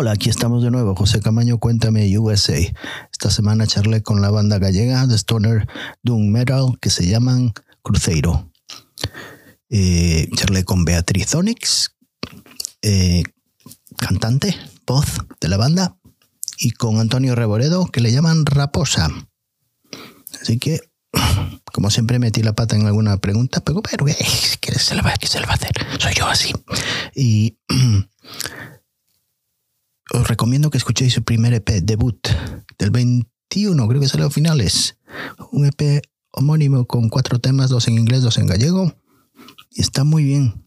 Hola, aquí estamos de nuevo. José Camaño, cuéntame USA. Esta semana charlé con la banda gallega de Stoner Doom Metal que se llaman Cruzeiro. Eh, charlé con Beatriz Onyx, eh, cantante, voz de la banda, y con Antonio Reboredo, que le llaman Raposa. Así que, como siempre, metí la pata en alguna pregunta, pero, pero eh, ¿qué, se le va, ¿qué se le va a hacer? Soy yo así. Y os recomiendo que escuchéis su primer EP, debut, del 21, creo que salió a finales. Un EP homónimo con cuatro temas, dos en inglés, dos en gallego. Y está muy bien.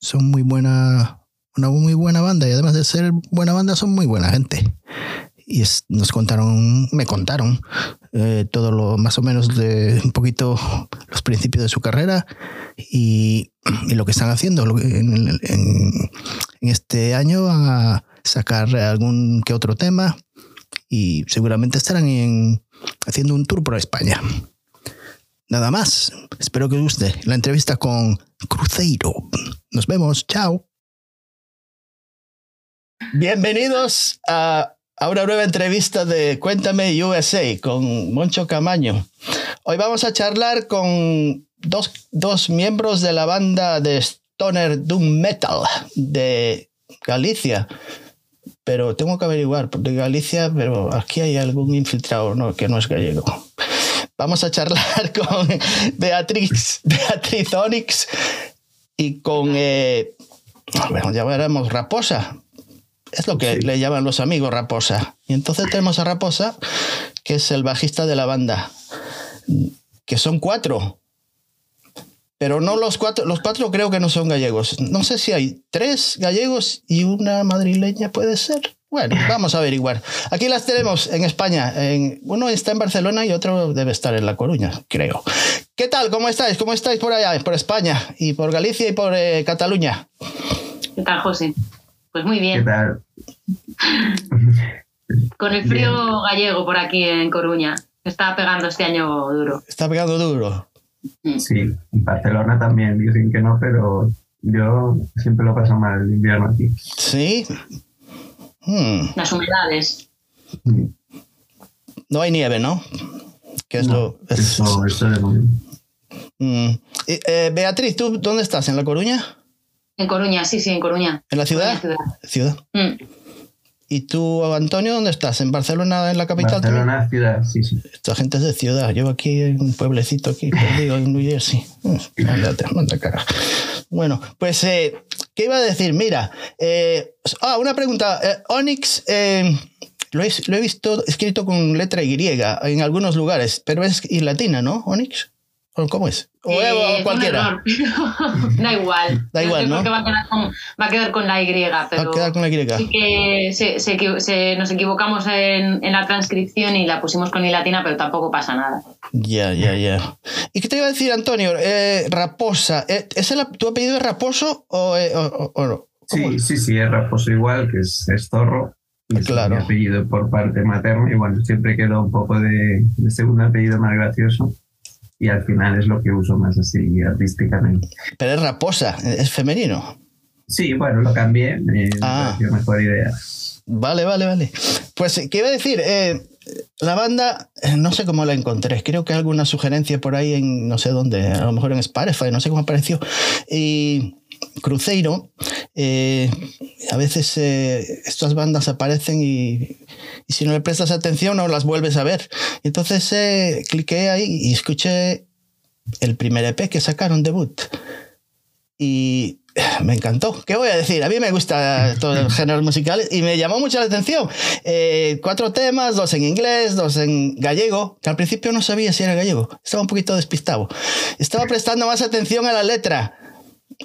Son muy buena, una muy buena banda. Y además de ser buena banda, son muy buena gente. Y nos contaron, me contaron eh, todo lo más o menos de un poquito los principios de su carrera y, lo que están haciendo. En, en, este año van sacar algún que otro tema y seguramente estarán en, haciendo un tour por España. Nada más. Espero que os guste la entrevista con Cruzeiro. Nos vemos. Chao. Bienvenidos a, a una nueva entrevista de Cuéntame USA con Moncho Camaño. Hoy vamos a charlar con dos, dos miembros de la banda de Stoner Doom Metal de Galicia pero tengo que averiguar, de Galicia, pero aquí hay algún infiltrado ¿no? que no es gallego. Vamos a charlar con Beatriz, Beatriz Onyx y con, eh, bueno, ya veremos, Raposa. Es lo que le llaman los amigos Raposa. Y entonces tenemos a Raposa, que es el bajista de la banda, que son cuatro. Pero no los cuatro, los cuatro creo que no son gallegos. No sé si hay tres gallegos y una madrileña puede ser. Bueno, vamos a averiguar. Aquí las tenemos en España. En, uno está en Barcelona y otro debe estar en La Coruña, creo. ¿Qué tal? ¿Cómo estáis? ¿Cómo estáis por allá, por España y por Galicia y por eh, Cataluña? ¿Qué tal, José? Pues muy bien. ¿Qué tal? Con el frío gallego por aquí en Coruña. Está pegando este año duro. Está pegando duro. Mm. Sí, en Barcelona también dicen que no, pero yo siempre lo paso mal el invierno aquí. Sí. Hmm. Las humedades. No hay nieve, ¿no? Que es lo. eso, de mm. eh, Beatriz, ¿tú dónde estás? ¿En La Coruña? En Coruña, sí, sí, en Coruña. ¿En la ciudad? ciudad. ciudad. Mm. ¿Y tú, Antonio, dónde estás? ¿En Barcelona, en la capital? Barcelona, ciudad, sí, sí. Esta gente es de ciudad. Yo aquí en un pueblecito aquí, perdido en New Jersey. Mándate, manda cara. Bueno, pues, eh, ¿qué iba a decir? Mira, eh, ah, una pregunta. Eh, Onyx, lo he, lo, he, visto escrito con letra Y en algunos lugares, pero es y latina, ¿no? Onyx. ¿Cómo es? O, eh, cualquiera. da igual. Da igual, ¿no? Va a, quedar con, va a quedar con la Y, pero va a quedar con la Y. Sí que se, se, nos equivocamos en, en, la transcripción y la pusimos con I latina, pero tampoco pasa nada. Ya, ya, ya. ¿Y qué te iba a decir, Antonio? Eh, Raposa. Eh, ¿Es el, ¿Tu apellido es Raposo o, eh, o, no? Sí, sí, sí, es Raposo igual, que es, es Zorro. claro. mi apellido por parte materna y bueno, siempre quedó un poco de, de segundo apellido más gracioso y al final es lo que uso más así artísticamente. Pero es raposa, es femenino. Sí, bueno, lo cambié, me ah. pareció mejor idea. Vale, vale, vale. Pues, ¿qué iba a decir? Eh, la banda, eh, no sé cómo la encontré, creo que alguna sugerencia por ahí en no sé dónde, a lo mejor en Spotify, no sé cómo apareció. Y Cruzeiro, eh, a veces estas bandas aparecen y si no le prestas atención no las vuelves a ver. Entonces eh, cliqué ahí y escuché el primer EP que sacaron, debut. Y me encantó. ¿Qué voy a decir? A mí me gusta todo el género musical y me llamó mucho la atención. Eh, cuatro temas, dos en inglés, dos en gallego, que al principio no sabía si era gallego. Estaba un poquito despistado. Estaba prestando más atención a la letra.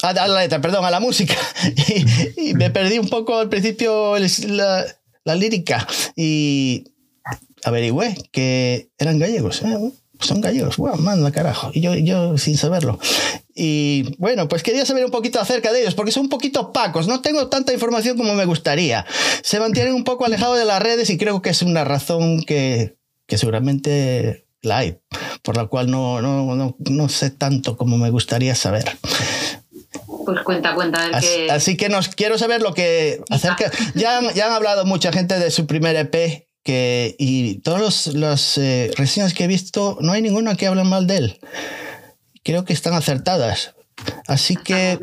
A, la letra, perdón, a la música. Y, me perdí un poco al principio la, la lírica y averigüé que eran gallegos. ¿eh? Son gallegos, wow, manda carajo. Y yo, yo sin saberlo. Y bueno, pues quería saber un poquito acerca de ellos, porque son un poquito opacos. No tengo tanta información como me gustaría. Se mantienen un poco alejados de las redes y creo que es una razón que, que seguramente la hay, por la cual no, no, no, no sé tanto como me gustaría saber. Pues cuenta, cuenta. Así, que... así que nos quiero saber lo que acerca. Ya han, ya han hablado mucha gente de su primer EP que, y todas las eh, reseñas que he visto, no hay ninguna que hablen mal de él. Creo que están acertadas. Así que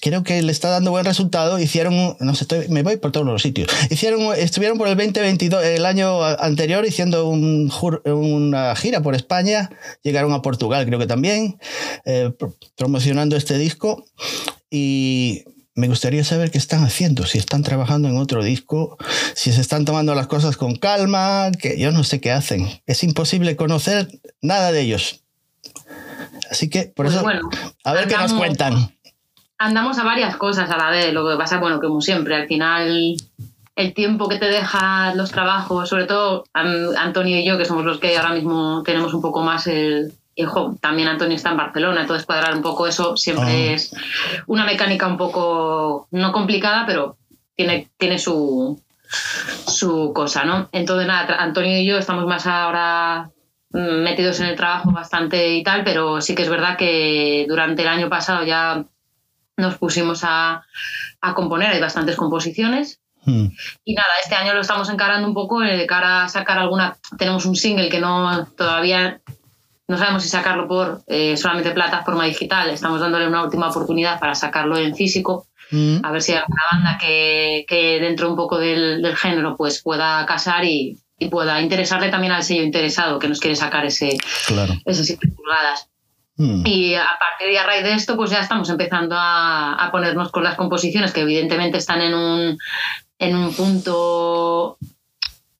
creo que le está dando buen resultado. Hicieron, no sé, estoy- me voy por todos los sitios. Hicieron, estuvieron por el 2022, el año anterior, haciendo un una gira por España. Llegaron a Portugal, creo que también, eh, pro- promocionando este disco. Y me gustaría saber qué están haciendo, si están trabajando en otro disco, si se están tomando las cosas con calma, que yo no sé qué hacen. Es imposible conocer nada de ellos. Así que, por Pues eso, bueno, a ver qué nos andamos- cuentan. Andamos a varias cosas a la vez. Lo que pasa, bueno, como siempre, al final el tiempo que te deja los trabajos, sobre todo An- Antonio y yo, que somos los que ahora mismo tenemos un poco más el... jo, también Antonio está en Barcelona, entonces cuadrar un poco eso siempre Ah. es una mecánica un poco, no complicada, pero tiene, tiene su, su cosa, ¿no? Entonces, nada, Antonio y yo estamos más ahora mm, metidos en el trabajo bastante y tal, pero sí que es verdad que durante el año pasado ya nos pusimos a, a componer, hay bastantes composiciones. Hmm. Y nada, este año lo estamos encarando un poco eh, de cara a sacar alguna. Tenemos un single que no todavía no sabemos si sacarlo por eh, solamente plataforma digital. Estamos dándole una última oportunidad para sacarlo en físico. Mm. A ver si hay alguna banda que, que dentro un poco del, del género pues pueda casar y, y pueda interesarle también al sello interesado que nos quiere sacar ese, Claro. esas pulgadas. Mm. Y a partir de a raíz de esto, pues ya estamos empezando a, a ponernos con las composiciones que evidentemente están en un, en un punto,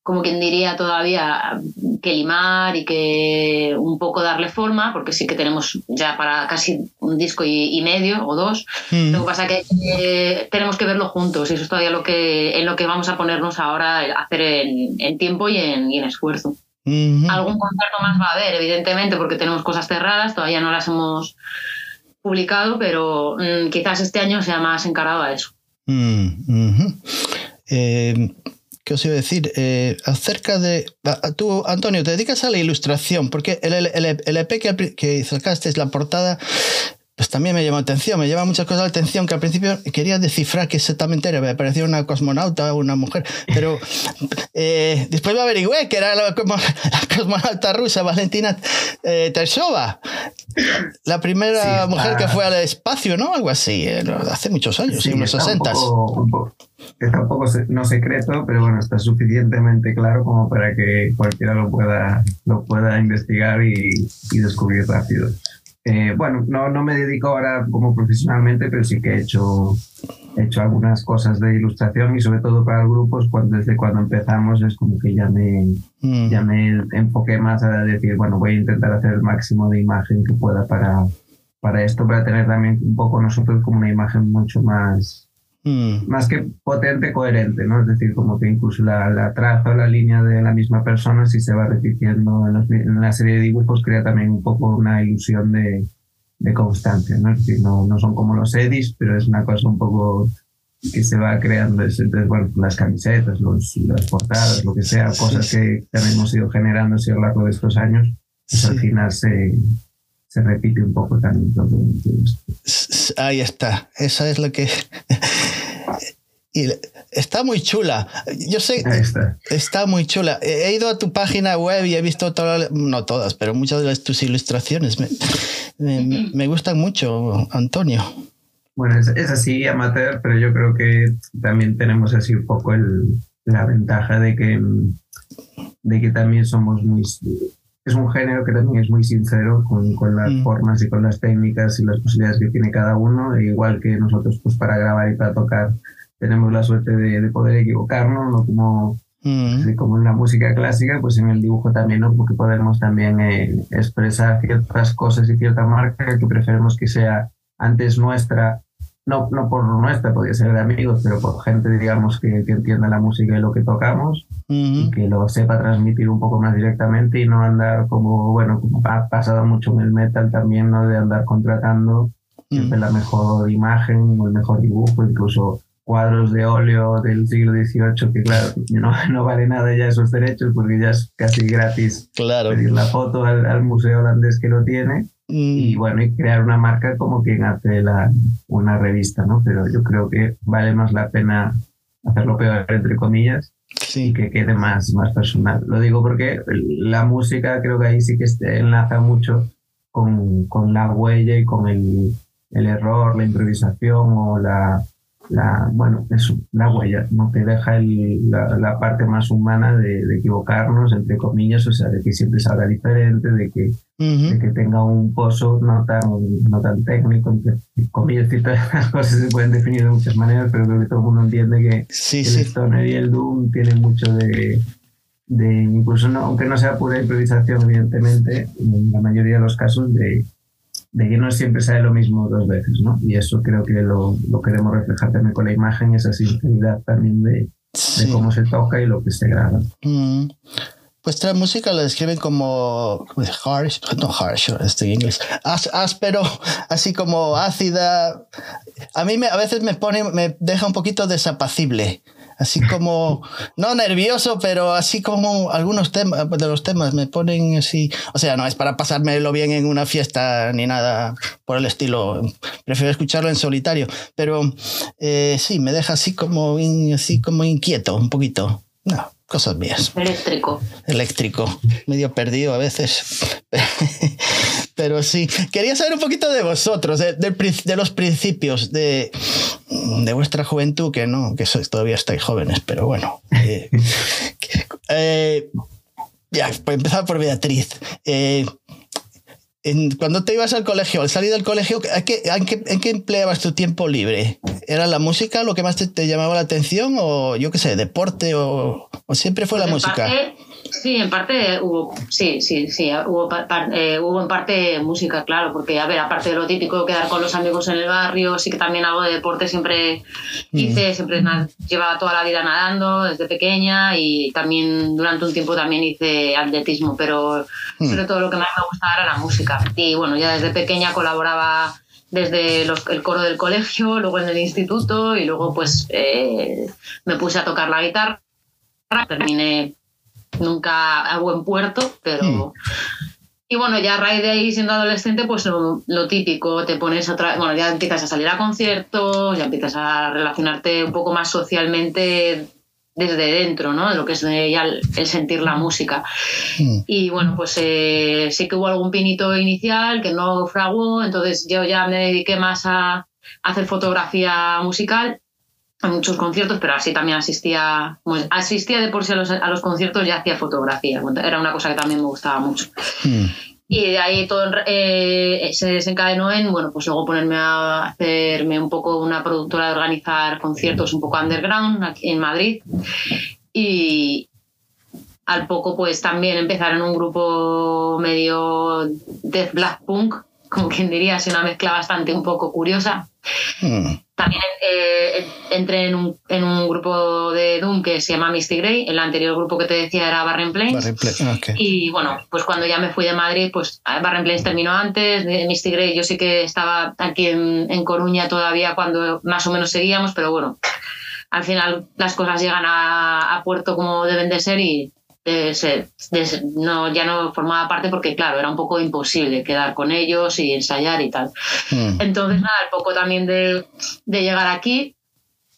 como quien diría todavía, que limar y que un poco darle forma, porque sí que tenemos ya para casi un disco y, y medio o dos. Mm. Lo que pasa que eh, tenemos que verlo juntos y eso es todavía lo que, en lo que vamos a ponernos ahora a hacer en, en tiempo y en, y en esfuerzo. Algún concierto más va a haber, evidentemente, porque tenemos cosas cerradas, todavía no las hemos publicado, pero mm, quizás este año sea más encarado a eso. Mm. Eh, ¿Qué os iba a decir? Eh, acerca de... Tú, Antonio, te dedicas a la ilustración, porque el, el, el- EP que, al pri- que sacaste, la portada, pues también me llamó atención, me llama muchas cosas la atención, que al principio quería descifrar qué exactamente era, me parecía una cosmonauta, una mujer, pero eh, después me averigüé que era la, la cosmonauta rusa Valentina eh, Tershova, la primera Sí, mujer que fue al espacio, ¿no? Algo así, eh, hace muchos años, Sí, en los está 60. Un poco, un poco- está un poco se- no secreto, pero bueno, está suficientemente claro como para que cualquiera lo pueda, lo pueda investigar y, y descubrir rápido. Eh, bueno, no, no me dedico ahora como profesionalmente, pero sí que he hecho, he hecho algunas cosas de ilustración y sobre todo para grupos, cuando, desde cuando empezamos es como que ya me, Mm. ya me enfoqué más a decir, bueno, voy a intentar hacer el máximo de imagen que pueda para, para esto, para tener también un poco nosotros como una imagen mucho más, Mm. más que potente, coherente, ¿no? Es decir, como que incluso la, la traza o la línea de la misma persona, si se va repitiendo en, los- en la serie de dibujos, crea también un poco una ilusión de, de constancia, ¿no? Es decir, no, no son como los edits, pero es una cosa un poco que se va creando. Es- Entonces, bueno, las camisetas, los, las portadas, lo que sea, cosas que también hemos ido generando a lo largo de estos años, pues al Sí. final se, se repite un poco también Ahí está. Esa es lo que. Y está muy chula. Yo sé, está. está muy chula. He ido a tu página web y he visto todas, no todas, pero muchas de tus ilustraciones. Me, me- me gustan mucho, Antonio. Bueno, es, es así, amateur, pero yo creo que también tenemos así un poco el- la ventaja de que, de que también somos muy... Es un género que también es muy sincero con, con las Mm. formas y con las técnicas y las posibilidades que tiene cada uno, e igual que nosotros pues para grabar y para tocar tenemos la suerte de, de poder equivocarnos, no como Mm, Así como en la música clásica, pues en el dibujo también, ¿no? Porque podemos también eh, expresar ciertas cosas y cierta marca que preferimos que sea antes nuestra, no, no por nuestra, podría ser de amigos, pero por gente, digamos, que, que entienda la música y lo que tocamos y que lo sepa transmitir un poco más directamente y no andar como, bueno, ha pasado mucho en el metal también, ¿no? De andar contratando siempre la mejor imagen o el mejor dibujo, incluso cuadros de óleo del siglo XVIII, que claro, no, no vale nada ya esos derechos porque ya es casi gratis Claro. pedir la foto al, al museo holandés que lo tiene. Y Mm, bueno, y crear una marca como quien hace la, una revista, ¿no? Pero yo creo que vale más la pena hacerlo peor, entre comillas, y sí. que quede más, más personal. Lo digo porque la música creo que ahí sí que este- enlaza mucho con, con la huella y con el, el error, la improvisación o la, la bueno, eso, la huella, ¿no? Que deja el- la, la parte más humana de, de equivocarnos, entre comillas, o sea, de que siempre salga diferente, de que, de que tenga un pozo no tan, no tan técnico, entre comillas, y todas las cosas se pueden definir de muchas maneras, pero creo que todo el mundo entiende que Sí, el sí. stoner y el doom tienen mucho de, de incluso no, aunque no sea pura improvisación evidentemente en la mayoría de los casos de, de que no siempre sale lo mismo dos veces no y eso creo que lo, lo queremos reflejar también con la imagen esa sinceridad también de, de Sí. cómo se toca y lo que se graba Mm. Vuestra música la describen como harsh, no harsh, estoy en inglés, Ás- áspero, así como ácida. A mí me, a veces me pone, me deja un poquito desapacible, así como, no nervioso, pero así como algunos temas de los temas me ponen así. O sea, no es para pasármelo bien en una fiesta ni nada por el estilo. Prefiero escucharlo en solitario, pero eh, sí, me deja así como, así como inquieto un poquito. No, cosas mías Eléctrico. eléctrico, medio perdido a veces. Pero sí, quería saber un poquito de vosotros, de, los principios de, de vuestra juventud, que no, que sois, todavía estáis jóvenes, pero bueno. eh, eh, ya, por empezar por Beatriz. Eh, en- cuando te ibas al colegio, al salir del colegio, ¿a qué, a qué- ¿en qué empleabas tu tiempo libre? ¿Era la música lo que más te, te llamaba la atención? ¿O yo qué sé, deporte? ¿O, o siempre fue la En música? Sí, en parte hubo, sí, sí, sí, hubo, eh, hubo en parte música, claro, porque, a ver, aparte de lo típico, quedar con los amigos en el barrio, sí que también algo de deporte siempre hice, siempre na- llevaba toda la vida nadando desde pequeña y también durante un tiempo también hice atletismo, pero Mm. sobre todo lo que más me gustaba era la música. Y bueno, ya desde pequeña colaboraba desde los- el coro del colegio, luego en el instituto y luego pues eh, me puse a tocar la guitarra, terminé nunca a buen puerto, pero... Y bueno, ya a raíz de ahí, siendo adolescente, pues lo, lo típico, te pones otra... Bueno, ya empiezas a salir a conciertos, ya empiezas a relacionarte un poco más socialmente desde dentro, ¿no? De lo que es ya el, el sentir la música. Mm. Y bueno, pues eh, sí que hubo algún pinito inicial que no fraguó, entonces yo ya me dediqué más a hacer fotografía musical a muchos conciertos, pero así también asistía, asistía de por sí a los, a los conciertos y hacía fotografía. Era una cosa que también me gustaba mucho. Mm. Y de ahí todo eh, se desencadenó en, bueno, pues luego ponerme a hacerme un poco una productora de organizar conciertos un poco underground aquí en Madrid. Y al poco, pues también empezar en un grupo medio death black punk, como quien diría, así una mezcla bastante un poco curiosa. Mm. También eh, entré en un, en un grupo de Doom que se llama Misty Grey. El anterior grupo que te decía era Barren Plains. Barry Play- ok. Y bueno, pues cuando ya me fui de Madrid, pues Barren Plains terminó antes, de Misty Grey yo sí que estaba aquí en, en Coruña todavía cuando más o menos seguíamos, pero bueno, al final las cosas llegan a, a puerto como deben de ser y de ser- de ser- no, ya no formaba parte porque claro, era un poco imposible quedar con ellos y ensayar y tal. Mm. Entonces, nada, al poco también de, de llegar aquí,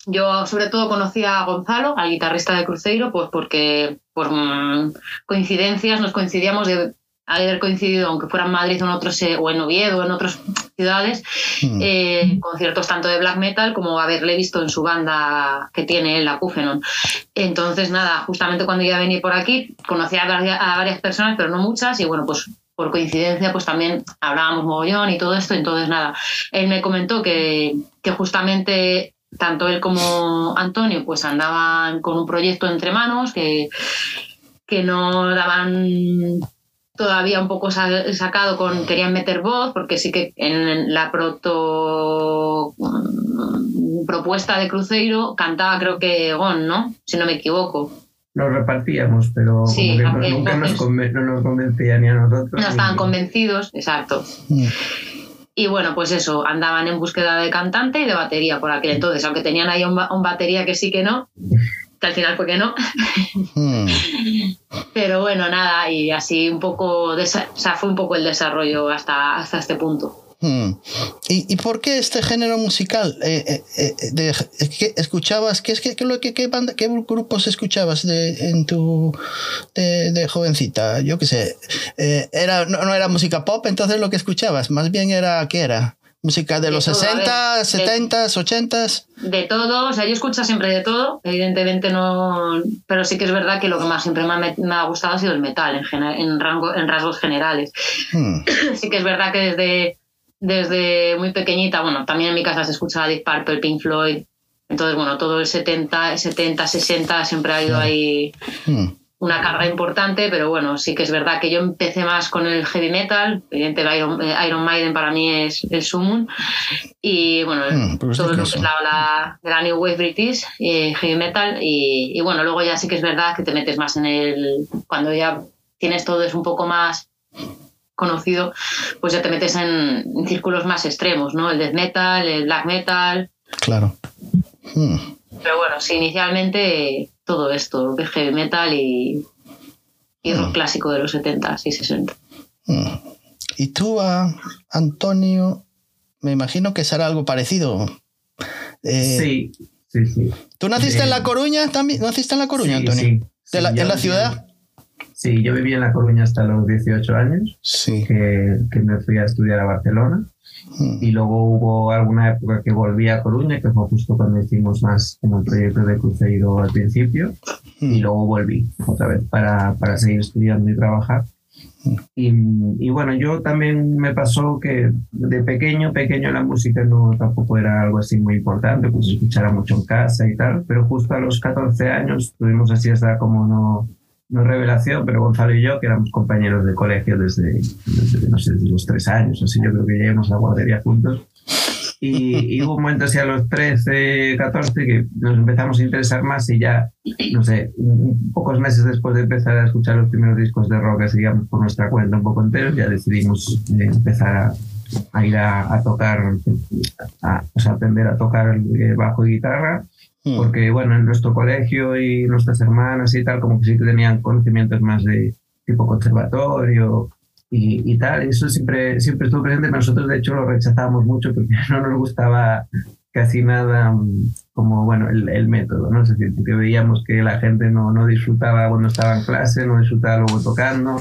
yo sobre todo conocí a Gonzalo, al guitarrista de Cruzeiro, pues porque por mm, coincidencias nos coincidíamos de haber coincidido, aunque fuera en Madrid o en, otros, eh, o en Oviedo o en otras ciudades, Mm. eh, conciertos tanto de black metal como haberle visto en su banda que tiene él, la Kufenon. Entonces, nada, justamente cuando ya venía por aquí, conocí a varias, a varias personas, pero no muchas, y bueno, pues por coincidencia, pues también hablábamos mogollón y todo esto. Entonces, nada, él me comentó que, que justamente tanto él como Antonio pues andaban con un proyecto entre manos que, que no daban todavía un poco sa- sacado con querían meter voz porque sí que en la proto mm, propuesta de Cruzeiro cantaba creo que Gon, ¿no? Si no me equivoco. Nos repartíamos, pero Sí, como que no- aunque nunca nos, conven- no nos convencía ni a nosotros. No estaban ni- convencidos, exacto. Mm. Y bueno, pues eso, andaban en búsqueda de cantante y de batería por aquel entonces, aunque tenían ahí un, ba- un batería que sí que no. Que al final fue que no. Hmm. Pero bueno, nada, y así un poco, o sea, fue un poco el desarrollo hasta, hasta este punto. Hmm. ¿Y, ¿Y, por qué este género musical? Eh, eh, eh de, ¿qué ¿Escuchabas? ¿Qué, qué, qué, qué, banda, qué grupos escuchabas de, en tu, de, de jovencita? Yo qué sé. Eh, era, no, no, era música pop, entonces lo que escuchabas, más bien era, ¿qué era? Música de, los 60, 70, 80. De todo, o sea, yo escucho siempre de todo, evidentemente no, pero sí que es verdad que lo que más siempre me ha, me ha gustado ha sido el metal en, en, rango, en rasgos generales. Hmm. Sí que es verdad que desde, desde muy pequeñita, bueno, también en mi casa se escuchaba Deep Purple, Pink Floyd, entonces, bueno, todo el 70, 70 60 siempre ha ido hmm. ahí hmm una carga importante, pero bueno, sí que es verdad que yo empecé más con el heavy metal, evidentemente Iron, eh, Iron Maiden para mí es el sumum, y bueno, mm, todo lo que es la, la, New Wave British, eh, heavy metal, y, y, bueno, luego ya sí que es verdad que te metes más en el, cuando ya tienes todo es un poco más conocido, pues ya te metes en, círculos más extremos, ¿no? El death metal, el black metal. Claro. Hmm. Pero bueno, sí, inicialmente todo esto, que heavy metal y, y rock mm. clásico de los 70 y 60. Mm. Y tú, Antonio, me imagino que será algo parecido. Eh, sí, sí, sí. ¿Tú naciste en La Coruña también? ¿Naciste en La Coruña, Antonio? ¿En la ciudad? Sí, yo viví en La Coruña hasta los 18 años, sí. que, que me fui a estudiar a Barcelona. Y luego hubo alguna época que volví a Coruña, que fue justo cuando hicimos más como el proyecto de Cruzeiro al principio. Y luego volví otra vez para, para seguir estudiando y trabajar. Y, y, bueno, yo también me pasó que de pequeño, pequeño la música no tampoco era algo así muy importante, pues escuchara mucho en casa y tal, pero justo a los 14 años tuvimos así hasta como no, no revelación, pero Gonzalo y yo, que éramos compañeros de colegio desde, no sé, los tres años, así yo creo que llegamos a la guardería juntos. Y, hubo un momento así a los 13, 14 que nos empezamos a interesar más y ya, no sé, pocos meses después de empezar a escuchar los primeros discos de rock, digamos, por nuestra cuenta un poco enteros, ya decidimos eh, empezar a, ir a, tocar, a, a aprender a tocar el bajo y guitarra Hmm. Porque, bueno, en nuestro colegio y nuestras hermanas y tal, como que sí que tenían conocimientos más de tipo conservatorio y, y tal. Y eso siempre, siempre estuvo presente. Nosotros, de hecho, lo rechazábamos mucho porque no nos gustaba casi nada mm, como, bueno, el, el método, ¿no? Es decir, que veíamos que la gente no, no disfrutaba cuando estaba en clase, no disfrutaba luego tocando,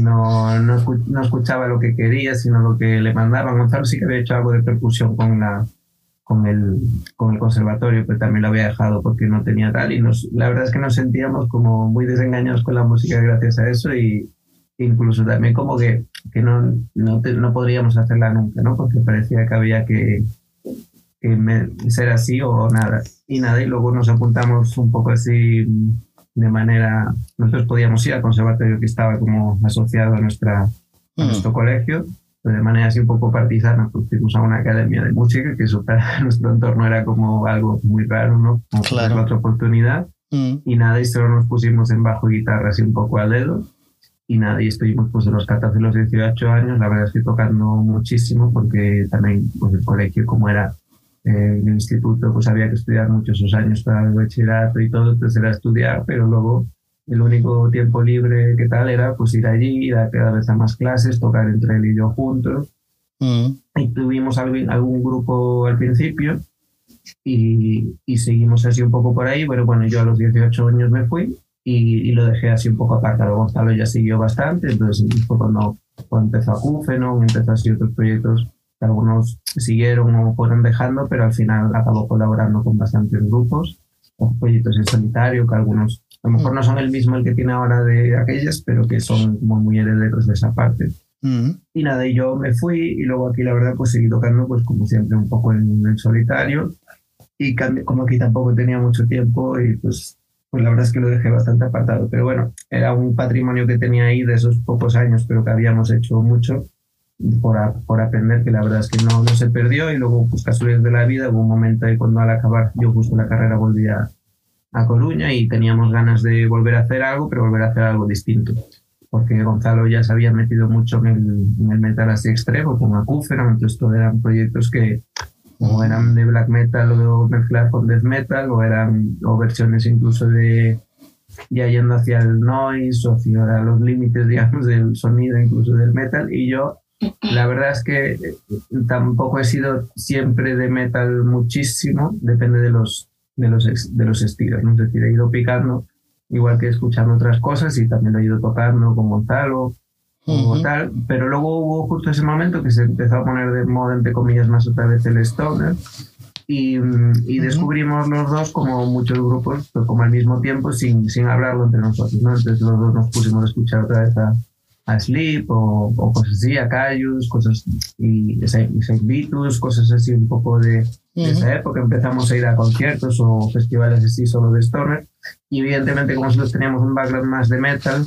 no, no, no escuchaba lo que quería, sino lo que le mandaban. Gonzalo sí que había hecho algo de percusión con la con el, con el conservatorio, pero también lo había dejado porque no tenía tal. Y nos, la verdad es que nos sentíamos como muy desengañados con la música gracias a eso y incluso también como que, que no, no, no podríamos hacerla nunca, ¿no? Porque parecía que había que, que ser así o nada. Y nada, y luego nos apuntamos un poco así de manera, nosotros podíamos ir al conservatorio que estaba como asociado a, nuestra, a mm. nuestro colegio de manera así un poco partisana, pues fuimos a una academia de música, que eso para nuestro entorno era como algo muy raro, ¿no? Como claro. otra oportunidad. Mm. Y nada, y solo nos pusimos en bajo guitarra así un poco al dedo. Y nada, y estuvimos pues de los 14 a los 18 años, la verdad estoy tocando muchísimo porque también pues el colegio como era eh, el instituto, pues había que estudiar muchos esos años para el bachillerato y todo, entonces era estudiar, pero luego el único tiempo libre que tal era pues ir allí, ir a cada vez a más clases, tocar entre él y yo juntos. Mm. Y tuvimos algún, algún, grupo al principio y, y, seguimos así un poco por ahí, pero bueno, yo a los 18 años me fui y, y lo dejé así un poco apartado. Gonzalo ya siguió bastante, entonces fue cuando, cuando empezó a Cúfeno, empezó así otros proyectos que algunos siguieron o fueron dejando, pero al final acabó colaborando con bastantes grupos, con proyectos en solitario, que algunos a lo mejor no son el mismo el que tiene ahora de aquellas, pero que son como muy herederos de esa parte. Mm. Y nada, y yo me fui y luego aquí la verdad pues seguí tocando pues como siempre un poco en, en solitario y como aquí tampoco tenía mucho tiempo y pues, pues la verdad es que lo dejé bastante apartado. Pero bueno, era un patrimonio que tenía ahí de esos pocos años, pero que habíamos hecho mucho por, por aprender, que la verdad es que no, no se perdió y luego pues casualidades de la vida, hubo un momento ahí cuando al acabar yo justo la carrera volví a, a Coruña y teníamos ganas de volver a hacer algo, pero volver a hacer algo distinto. Porque Gonzalo ya se había metido mucho en el, en el metal así extremo, con Acúfero, entonces todos eran proyectos que, o eran de black metal o mezclar con death metal, o eran o versiones incluso de ya yendo hacia el noise o hacia los límites, digamos, del sonido, incluso del metal. Y yo, la verdad es que eh, tampoco he sido siempre de metal muchísimo, depende de los, de los, de los estilos, ¿no? Es decir, he ido picando, igual que escuchando otras cosas y también lo he ido tocando con Gonzalo o tal, pero luego hubo justo ese momento que se empezó a poner de moda, entre comillas, más otra vez el stoner y, y descubrimos los dos como muchos grupos, pero como al mismo tiempo sin, sin hablarlo entre nosotros, ¿no? Entonces los dos nos pusimos a escuchar otra vez a, a Sleep o, o, cosas así, a Cayus, cosas y Saint Vitus, cosas así un poco de, de, esa época. Empezamos a ir a conciertos o festivales así solo de Stoner y evidentemente como nosotros teníamos un background más de metal,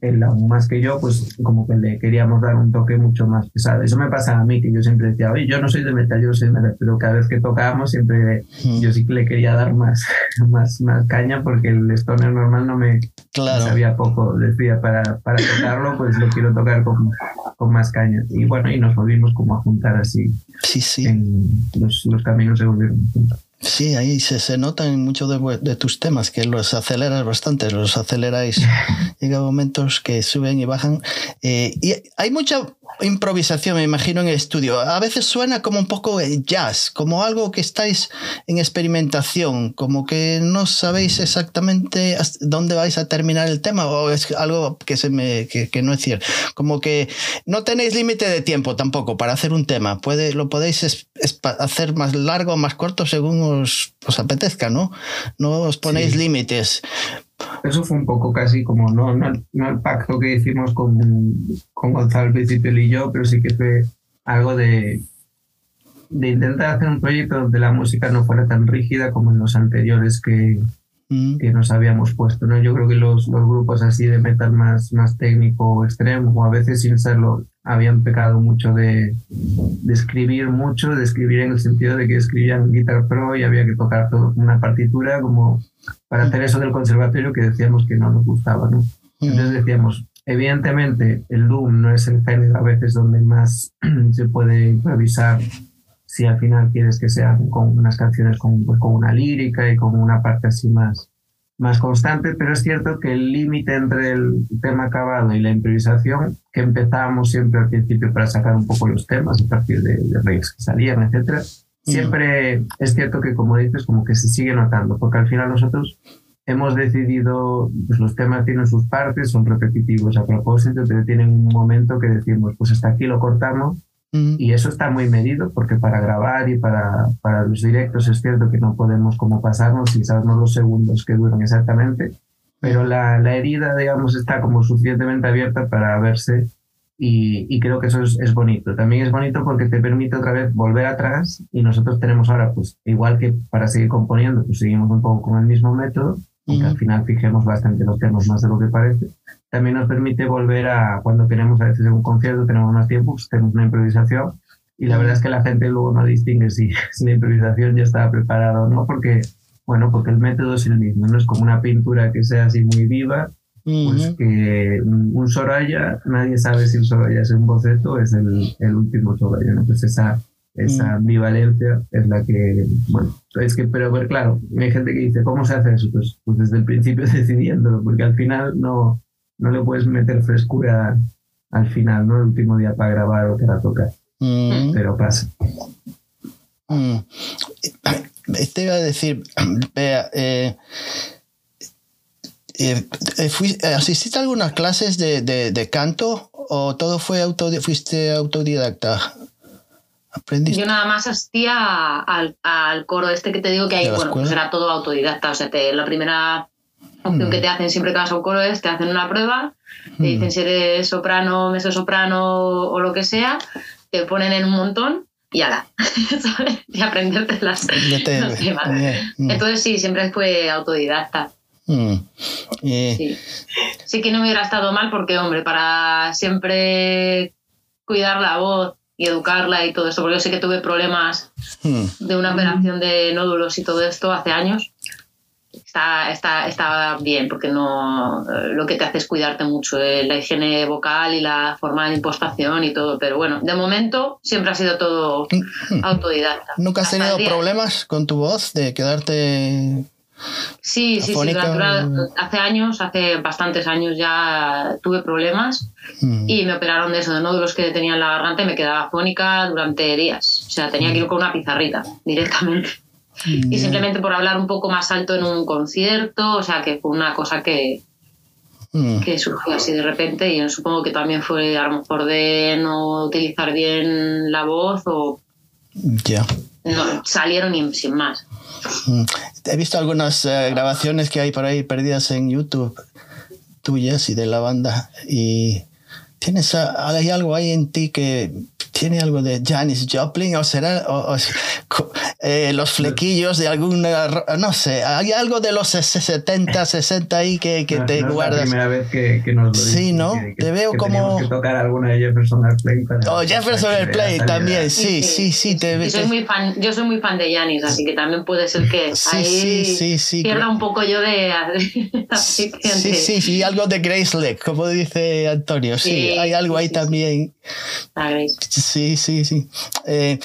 él aún más que yo, pues como que le queríamos dar un toque mucho más pesado. Eso me pasa a mí, que yo siempre decía, oye, yo no soy de metal, yo soy de metal, pero cada vez que tocábamos siempre yo sí que le quería dar más, más, más caña porque el stoner normal no me claro. sabía poco. Decía, para, para tocarlo, pues lo quiero tocar con, con más caña. Y bueno, y nos volvimos como a juntar así. Sí, sí. En los, los caminos se volvieron juntos. Sí, ahí se, se nota en muchos de, de, tus temas que los aceleras bastante, los aceleráis. Llega momentos que suben y bajan. Eh, y hay mucha improvisación, me imagino, en el estudio. A veces suena como un poco jazz, como algo que estáis en experimentación, como que no sabéis exactamente dónde vais a terminar el tema, o es algo que, se me, que, que no es cierto. Como que no tenéis límite de tiempo tampoco para hacer un tema. Puede, lo podéis es, es hacer más largo o más corto según os, os, apetezca, ¿no? No os ponéis sí. límites. Eso fue un poco casi como, no, no, no el pacto que hicimos con, con Gonzalo al principio y yo, pero sí que fue algo de, de intentar hacer un proyecto donde la música no fuera tan rígida como en los anteriores que, mm. que nos habíamos puesto. ¿no? Yo creo que los, los grupos así de metal más, más técnico o extremo, o a veces sin serlo, habían pecado mucho de, de, escribir mucho, de escribir en el sentido de que escribían Guitar Pro y había que tocar todo una partitura como para hacer eso del conservatorio que decíamos que no nos gustaba, ¿no? Entonces decíamos, evidentemente el Doom no es el género a veces donde más se puede improvisar si al final quieres que sean con unas canciones con, pues, con una lírica y con una parte así más, más constante, pero es cierto que el límite entre el tema acabado y la improvisación, que empezábamos siempre al principio para sacar un poco los temas a partir de, de riffs que salían, etcétera, siempre mm. es cierto que, como dices, como que se sigue notando, porque al final nosotros hemos decidido, pues los temas tienen sus partes, son repetitivos a propósito, pero tienen un momento que decimos, pues hasta aquí lo cortamos y eso está muy medido porque para grabar y para, para los directos es cierto que no podemos como pasarnos y sabemos los segundos que duran exactamente, pero la, la herida, digamos, está como suficientemente abierta para verse y, y creo que eso es, es, bonito. También es bonito porque te permite otra vez volver atrás y nosotros tenemos ahora, pues igual que para seguir componiendo, pues seguimos un poco con el mismo método, -huh. al final fijemos bastante los temas más de lo que parece también nos permite volver a cuando tenemos a veces un concierto, tenemos más tiempo, pues tenemos una improvisación y la verdad es que la gente luego no distingue si, si la improvisación ya estaba preparada o no, porque, bueno, porque el método es el mismo, no es como una pintura que sea así muy viva, pues que un Soraya, nadie sabe si el Soraya es un boceto es el, el último Soraya, ¿no? Pues esa, esa ambivalencia es la que, bueno, es que, pero ver, claro, hay gente que dice, ¿cómo se hace eso? Pues, pues desde el principio decidiéndolo, porque al final no, no le puedes meter frescura al final, ¿no? El último día para grabar o para tocar. Mm. Pero pasa. Mm. Te iba a decir, vea, eh, eh, ¿asististe a algunas clases de, de, de, canto o todo fue fuiste autodidacta? ¿Aprendiste? Yo nada más asistía al, al, coro este que te digo que hay, bueno, pues era todo autodidacta. O sea, te, la primera opción mm. que te hacen siempre que vas a un coro es te hacen una prueba, te dicen si eres soprano, meso soprano o lo que sea, te ponen en un montón y ala, ¿sabes? Y aprenderte las, te, los temas. Mm. Entonces sí, siempre fue autodidacta. Mm. Yeah. Sí. sí que no me hubiera estado mal porque, hombre, para siempre cuidar la voz y educarla y todo eso, porque yo sé que tuve problemas de una operación de nódulos y todo esto hace años está, está, está bien, porque no lo que te hace es cuidarte mucho de la higiene vocal y la forma de impostación y todo. Pero bueno, de momento siempre ha sido todo mm. autodidacta. ¿Nunca has tenido problemas con tu voz de quedarte Sí, sí, sí. hace años, hace bastantes años ya tuve problemas mm. y me operaron de eso, de nódulos que tenía en la garganta y me quedaba fónica durante días. O sea, tenía que ir con una pizarrita directamente. Y simplemente por hablar un poco más alto en un concierto, o sea, que fue una cosa que, mm. que surgió así de repente y supongo que también fue a lo mejor de no utilizar bien la voz o... Ya. No, salieron y sin más. He visto algunas eh, grabaciones que hay por ahí perdidas en YouTube tuyas y de la banda y tienes hay algo ahí en ti que tiene algo de Janis Joplin o será eh, los flequillos de alguna no sé hay algo de los 70 60 ahí que, que te guardas es la primera vez que, que nos lo sí no te veo como que tocar alguna de Jefferson Airplane oh Jefferson Airplane también sí sí sí, te yo soy muy fan yo soy muy fan de Janis así que también puede ser que sí, ahí sí, sí, pierda un poco yo de sí sí sí algo de Grace Lake como dice Antonio sí, hay algo ahí también. Sí, sí, sí. Eh,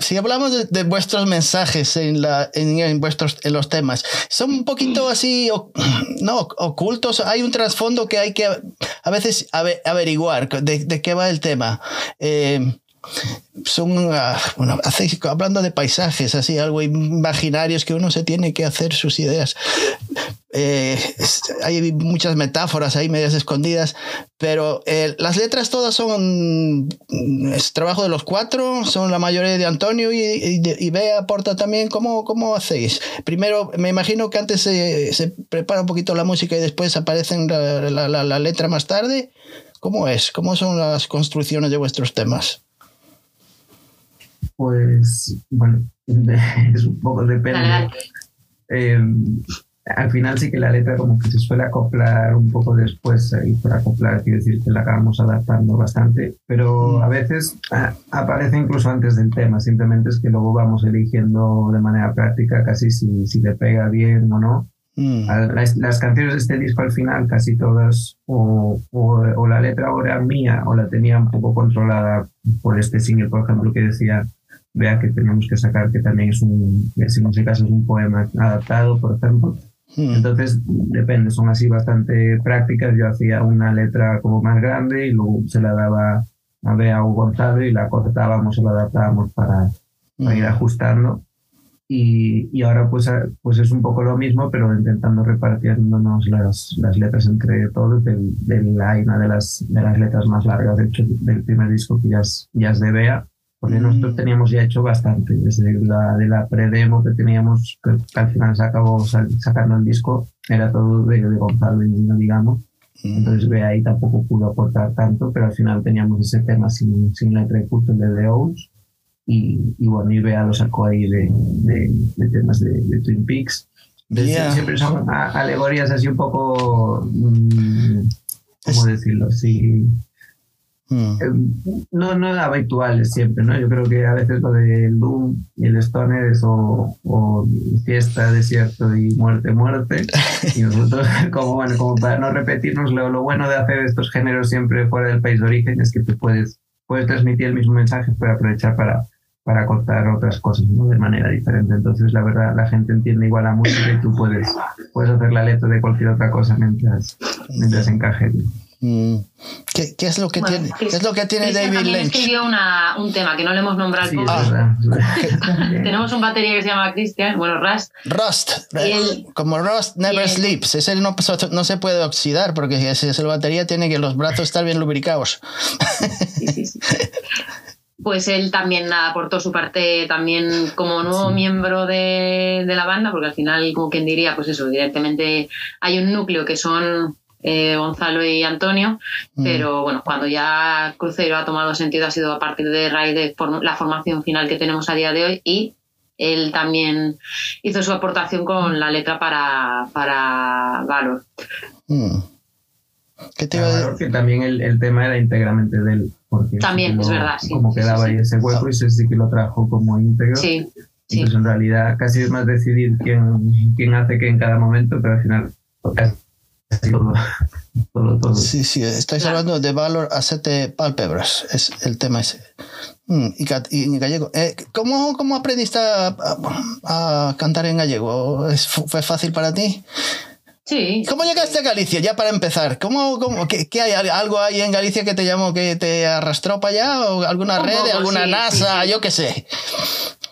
si, hablamos de, vuestros mensajes en, la, en, vuestros, en los temas, son un poquito así, no, ocultos. Hay un trasfondo que hay que a veces averiguar de, de qué va el tema. Eh, son, ah, bueno, hablando de paisajes, así, algo imaginarios que uno se tiene que hacer sus ideas. Eh, hay muchas metáforas ahí medias escondidas, pero eh, las letras todas son es trabajo de los cuatro, son la mayoría de Antonio y, y, Bea aporta también. ¿Cómo, ¿Cómo hacéis? Primero, me imagino que antes se, se prepara un poquito la música y después aparece la, la, la letra más tarde. ¿Cómo es? ¿Cómo son las construcciones de vuestros temas? Pues, bueno, es un poco depende. Eh, al final sí que la letra como que se suele acoplar un poco después y por acoplar quiere decir que la acabamos adaptando bastante, pero mm. a veces aparece incluso antes del tema, simplemente es que luego vamos eligiendo de manera práctica casi si, si le pega bien o no. Mm. Las, las, canciones de este disco al final casi todas o, o, o la letra ahora mía o la tenía un poco controlada por este single, por ejemplo, que decía vea que tenemos que sacar que también es un, en ese caso es un poema adaptado, por ejemplo. Hmm. Entonces, depende, son así bastante prácticas. Yo hacía una letra como más grande y luego se la daba a Bea o Gonzalo y la cortábamos o la adaptábamos para, ir hmm. ajustando. Y, y, ahora pues, pues es un poco lo mismo, pero intentando repartiéndonos las, las letras entre todos. Del, de la, una de las, de las letras más largas, de hecho, del primer disco que ya es, ya es de Bea porque nosotros mm. teníamos ya hecho bastante, desde la de la pre-demo que teníamos, que, al final se acabó sacando el disco, era todo de, de Gonzalo y mío, digamos. Mm. Entonces ve ahí tampoco pudo aportar tanto, pero al final teníamos ese tema sin, sin letra y justo el de The Owls. Y, y, bueno, y Bea lo sacó ahí de, de, temas de, Twin Peaks. Siempre son alegorías así un poco, mm, ¿cómo decirlo? Sí, Mm. Eh, no, no habituales siempre, ¿no? Yo creo que a veces lo del Doom y el Stoner es o, fiesta, desierto y muerte, muerte. Y nosotros, como, bueno, como para no repetirnos, lo, lo, bueno de hacer estos géneros siempre fuera del país de origen es que tú puedes, puedes transmitir el mismo mensaje, pero aprovechar para, para cortar otras cosas ¿no? de manera diferente. Entonces, la verdad, la gente entiende igual la música y tú puedes, puedes hacer la letra de cualquier otra cosa mientras, mientras encaje. ¿Qué, ¿Qué, es lo que tiene, ¿qué es lo que tiene David Lynch? escribió una, un tema que no le hemos nombrado al ah, Tenemos un batería que se llama Christian, bueno, Rust. Rust, como Rust never sleeps. Ese no, no se puede oxidar porque si es el batería tiene que los brazos estar bien lubricados. pues él también aportó su parte también como nuevo miembro de, de, la banda, porque al final, como quien diría, pues eso, directamente hay un núcleo que son eh, Gonzalo y Antonio, mm. pero bueno, cuando ya Crucero ha tomado sentido ha sido a partir de raíz de la formación final que tenemos a día de hoy y él también hizo su aportación con la letra para, para Valor. Mm. ¿Qué te que también el, tema era íntegramente de él. también, es verdad. como quedaba ahí ese hueco y ese sí que lo trajo como íntegro. Sí. Entonces, en realidad, casi es más decidir quién, quién hace qué en cada momento, pero al final. Sí, sí, estáis hablando de valor acete palpebras, es el tema ese. Mm, y, gallego. Eh, ¿cómo, ¿cómo, aprendiste a, a, cantar en gallego? ¿Fue fácil para ti? Sí. ¿Cómo llegaste a Galicia? Ya para empezar, ¿cómo, cómo qué, qué, hay? ¿Algo ahí en Galicia que te llamó, que te arrastró para allá? ¿O alguna red, alguna sí, NASA, sí, sí. yo qué sé?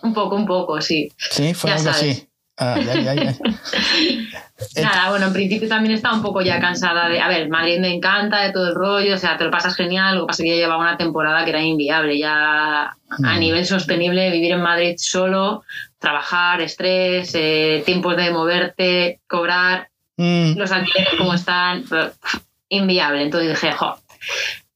Un poco, un poco, sí. Sí, fue Ya algo sabes. así. Ah, ya, ya, ya. Nada, bueno, en principio también estaba un poco ya cansada de. A ver, Madrid me encanta, de todo el rollo, o sea, te lo pasas genial. Lo que pasa es que ya llevaba una temporada que era inviable. Ya a Mm. nivel sostenible, vivir en Madrid solo, trabajar, estrés, eh, tiempos de moverte, cobrar, Mm, los alquileres como están, inviable. Entonces dije, jo,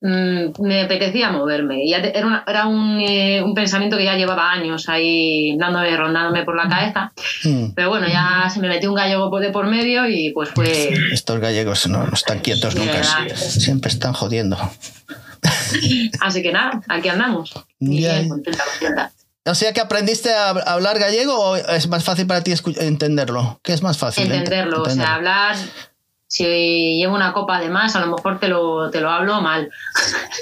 mm, me apetecía moverme. Y ya te- era, una- era un, eh, un pensamiento que ya llevaba años ahí dándome, rondándome por la cabeza. mm. Pero bueno, ya se me metió un gallego por de por medio y pues fue. Estos gallegos no, no están quietos Sí, nunca, siempre están jodiendo. Así que nada, aquí andamos. Y ya. contenta, contenta. O sea que aprendiste a hablar gallego o es más fácil para ti entenderlo? ¿Qué es más fácil? Ent- Entenderlo, o sea, hablar. Si llevo una copa de más, a lo mejor te lo, te lo hablo mal.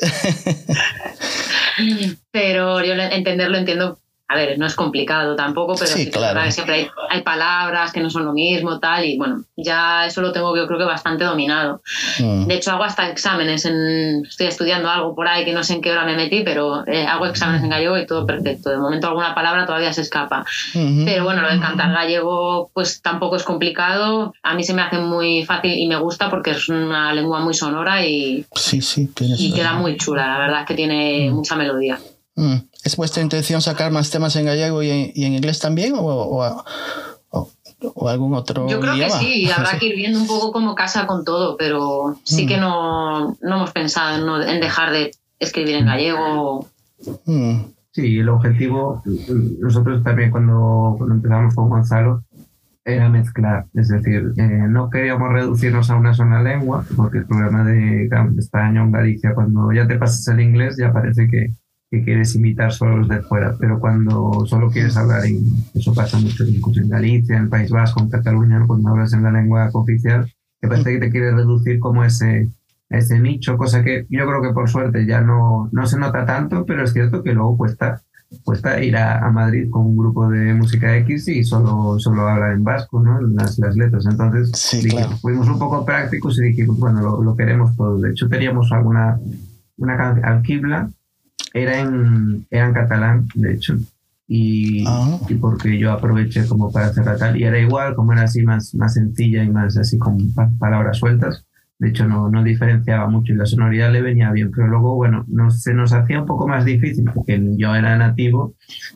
pero yo entenderlo entiendo. A ver, no es complicado tampoco, pero Sí, claro. que siempre hay, hay palabras que no son lo mismo, tal, y bueno, ya eso lo tengo yo creo que bastante dominado. Mm. De hecho, hago hasta exámenes. En, estoy estudiando algo por ahí que no sé en qué hora me metí, pero eh, hago exámenes en gallego y todo perfecto. De momento alguna palabra todavía se escapa. Ujú. Pero bueno, lo de cantar gallego pues tampoco es complicado. A mí se me hace muy fácil y me gusta porque es una lengua muy sonora y, Sí, sí, y queda muy chula. La verdad es que tiene mucha melodía. Mm. ¿Es vuestra intención sacar más temas en gallego y en, y en inglés también o, o- o- o algún otro Yo creo que sí, habrá que ir viendo un poco cómo casa con todo, pero sí Mm. que no, no hemos pensado en, no- en dejar de escribir en gallego. Mm. Sí, el objetivo, nosotros también cuando, cuando empezamos con Gonzalo, era mezclar, es decir, eh, no queríamos reducirnos a una sola lengua, porque el problema de España o Galicia, cuando ya te pasas el inglés, ya parece que, que quieres imitar solo los de fuera, pero cuando solo quieres hablar, en, eso pasa mucho incluso en Galicia, en el País Vasco, en Cataluña, ¿no? cuando hablas en la lengua oficial, que parece que te quieres reducir como ese, ese nicho, cosa que yo creo que por suerte ya no, no se nota tanto, pero es cierto que luego cuesta, cuesta ir a, a Madrid con un grupo de música X y solo, solo habla en vasco, ¿no? Las, las letras. Entonces, Sí, claro. fuimos un poco prácticos y dijimos, bueno, lo, lo queremos todo. De hecho, teníamos alguna una canción, Alquibla, era en, era en catalán, de hecho. Y, Ah. y porque yo aproveché como para hacerla tal, y era igual, como era así más, más sencilla y más así con pa- palabras sueltas, de hecho no, no diferenciaba mucho y la sonoridad le venía bien, pero luego, bueno, no, se nos hacía un poco más difícil porque yo era nativo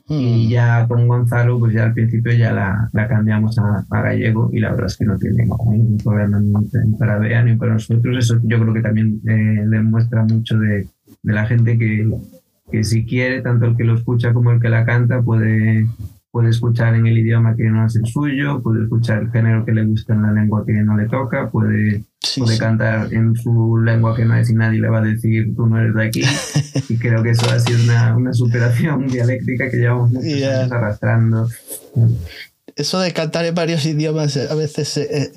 y Mm. ya con Gonzalo, pues ya al principio ya la, la cambiamos a, a gallego y la verdad es que no tiene ningún problema ni, ni para Bea ni para nosotros. Eso yo creo que también eh, demuestra mucho de, de la gente que, que si quiere, tanto el que lo escucha como el que la canta, puede, puede escuchar en el idioma que no es el suyo, puede escuchar el género que le gusta en la lengua que no le toca, puede, Sí, puede sí. cantar en su lengua que no es y nadie le va a decir tú no eres de aquí. y creo que eso ha sido una, una superación dialéctica que llevamos muchos Yeah. años arrastrando. Eso de cantar en varios idiomas a veces... eh,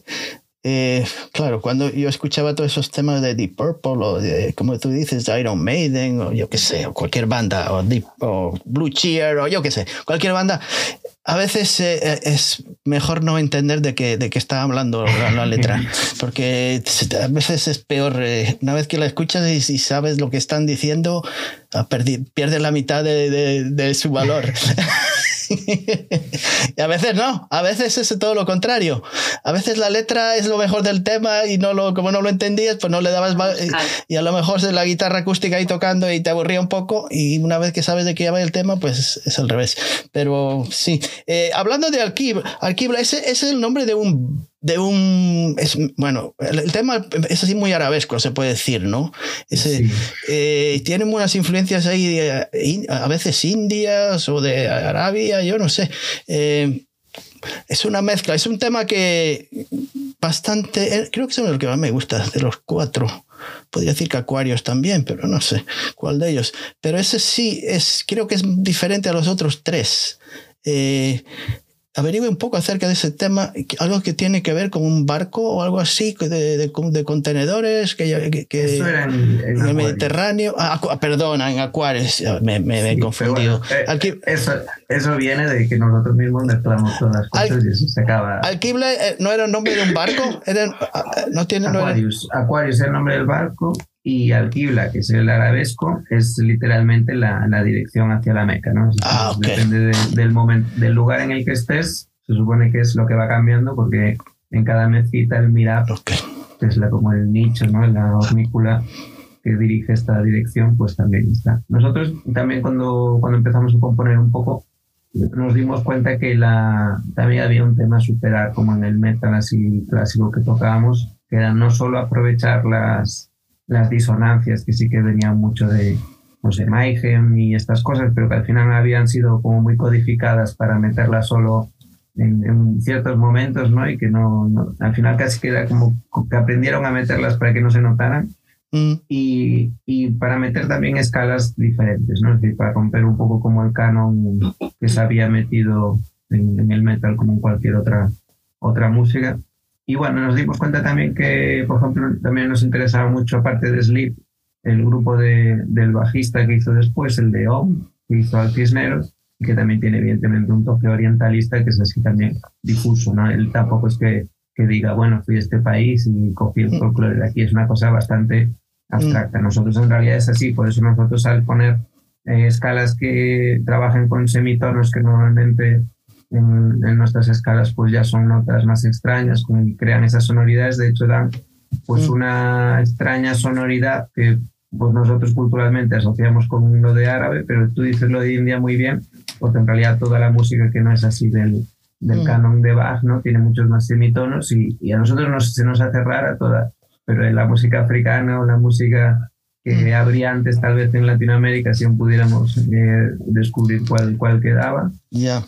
eh, claro, cuando yo escuchaba todos esos temas de Deep Purple o de, como tú dices, de Iron Maiden o yo qué sé, o cualquier banda, o, Deep- o Blue Cheer o yo qué sé, cualquier banda, a veces eh, eh, es mejor no entender de qué, de qué está hablando la, la letra, porque a veces es peor, eh, una vez que la escuchas y, y sabes lo que están diciendo, ah, pierdes la mitad de, de- de su valor. y a veces no, a veces es todo lo contrario. A veces la letra es lo mejor del tema y no lo, como no lo entendías, pues no le dabas y, y a lo mejor es la guitarra acústica ahí tocando y te aburría un poco y una vez que sabes de qué va el tema, pues es al revés. Pero sí, Eh, hablando de Alquibla ese, ese es el nombre de un de un es, bueno el, el tema es así muy arabesco se puede decir no ese, Sí. eh, tiene unas influencias ahí eh, a veces indias o de Arabia yo no sé. Eh, es una mezcla es un tema que bastante eh, creo que es uno de los que más me gusta de los cuatro. Podría decir que Acuarios también pero no sé cuál de ellos. Pero ese sí es creo que es diferente a los otros tres. Eh, averigüe un poco acerca de ese tema, algo que tiene que ver con un barco o algo así, de, de, contenedores que, que, era en, el Mediterráneo. Ah, perdona, en Acuares, me, me, he confundido. Eh, eso, eso, viene de que nosotros mismos mezclamos todas las cosas y eso se acaba. ¿Alquibla eh, no era el nombre de un barco? Era, ah, no tiene, Aquarius. Aquarius es el nombre del barco y Alquibla, que es el arabesco, es literalmente la, la dirección hacia la Meca, ¿no? Ah, Depende del, momento, del lugar en el que estés, se supone que es lo que va cambiando, porque en cada mezquita el mirab, que es la, como el nicho, ¿no? La hornícula que dirige esta dirección, pues también está. Nosotros también cuando, cuando empezamos a componer un poco, nos dimos cuenta que la, también había un tema a superar, como en el metal así clásico que tocábamos, que era no solo aprovechar las las disonancias que sí que venían mucho de, no sé, Mayhem y estas cosas, pero que al final habían sido como muy codificadas para meterlas solo en, ciertos momentos, ¿no? Y que no, al final casi que era como que aprendieron a meterlas para que no se notaran. Mm. Y, y, para meter también escalas diferentes, ¿no? Es decir, para romper un poco como el canon que se había metido en, en el metal como en cualquier otra, otra música. Y bueno, nos dimos cuenta también que, por ejemplo, también nos interesaba mucho, aparte de Sleep, el grupo de, del bajista que hizo después, el de OM, que hizo Al Cisneros, y que también tiene evidentemente un toque orientalista que es así también difuso, ¿no? Él tampoco es que, que diga, bueno, fui a este país y cogí el folclore de aquí, es una cosa bastante abstracta. Nosotros en realidad es así, por eso nosotros al poner eh, escalas que trabajen con semitonos que normalmente en, nuestras escalas pues ya son notas más extrañas, que crean esas sonoridades, de hecho dan pues una extraña sonoridad que pues nosotros culturalmente asociamos con lo de árabe, pero tú dices lo de India muy bien, porque en realidad toda la música que no es así del, del mm. canon de Bach, ¿no? Tiene muchos más semitonos y, y a nosotros nos, se nos hace rara toda, pero en la música africana o la música que mm. habría antes tal vez en Latinoamérica si aún pudiéramos eh, descubrir cuál, cuál quedaba.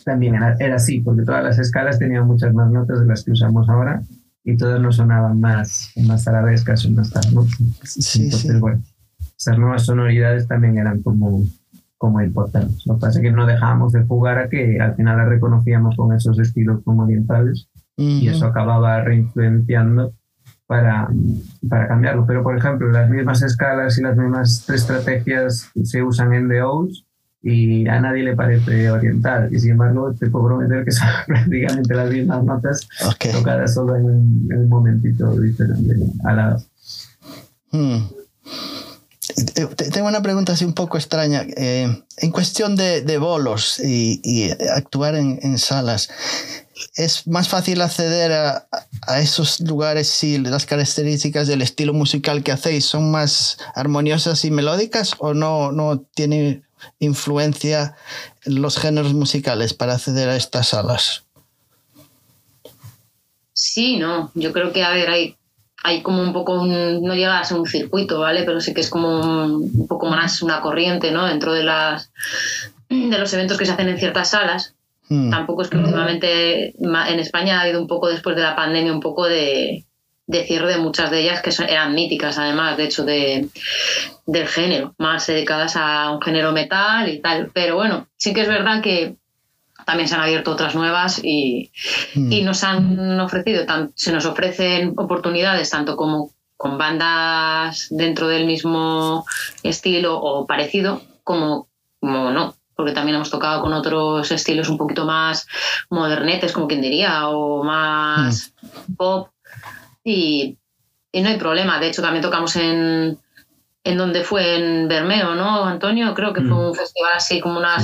También era, era, así, porque todas las escalas tenían muchas más notas de las que usamos ahora y todas no sonaban más, más arabescas o más tal, ¿no? Sí, Entonces, bueno, esas nuevas sonoridades también eran como, como importantes. Lo que pasa es que no dejábamos de jugar a que al final las reconocíamos con esos estilos como orientales y eso acababa reinfluenciando para, para cambiarlo. Pero, por ejemplo, las mismas escalas y las mismas estrategias se usan en The O's y a nadie le parece oriental. Y sin embargo, te puedo prometer que son prácticamente las mismas notas tocadas solo en un, momentito diferente al lado. Hmm. Tengo una pregunta así un poco extraña. Eh, en cuestión de, de bolos y, y actuar en, en, salas, ¿es más fácil acceder a, a, esos lugares si las características del estilo musical que hacéis son más armoniosas y melódicas o no, no tiene influencia los géneros musicales para acceder a estas salas? Sí, no. Yo creo que, a ver, hay hay como un poco, no llega a ser un circuito, ¿vale? Pero sí que es como un, poco más una corriente, ¿no? Dentro de, las, de los eventos que se hacen en ciertas salas. Hmm. Tampoco es que últimamente en España ha habido un poco después de la pandemia un poco de, de cierre de muchas de ellas que eran míticas además, de hecho, de, del género, más dedicadas a un género metal y tal. Pero bueno, sí que es verdad que también se han abierto otras nuevas y, hmm. y nos han ofrecido, se nos ofrecen oportunidades tanto como con bandas dentro del mismo estilo o parecido, como, como no, porque también hemos tocado con otros estilos un poquito más modernetes, como quien diría, o más hmm. pop, y, y no hay problema. De hecho, también tocamos en, en donde fue en Bermeo, ¿no, Antonio? Creo que fue mm. un festival así como una,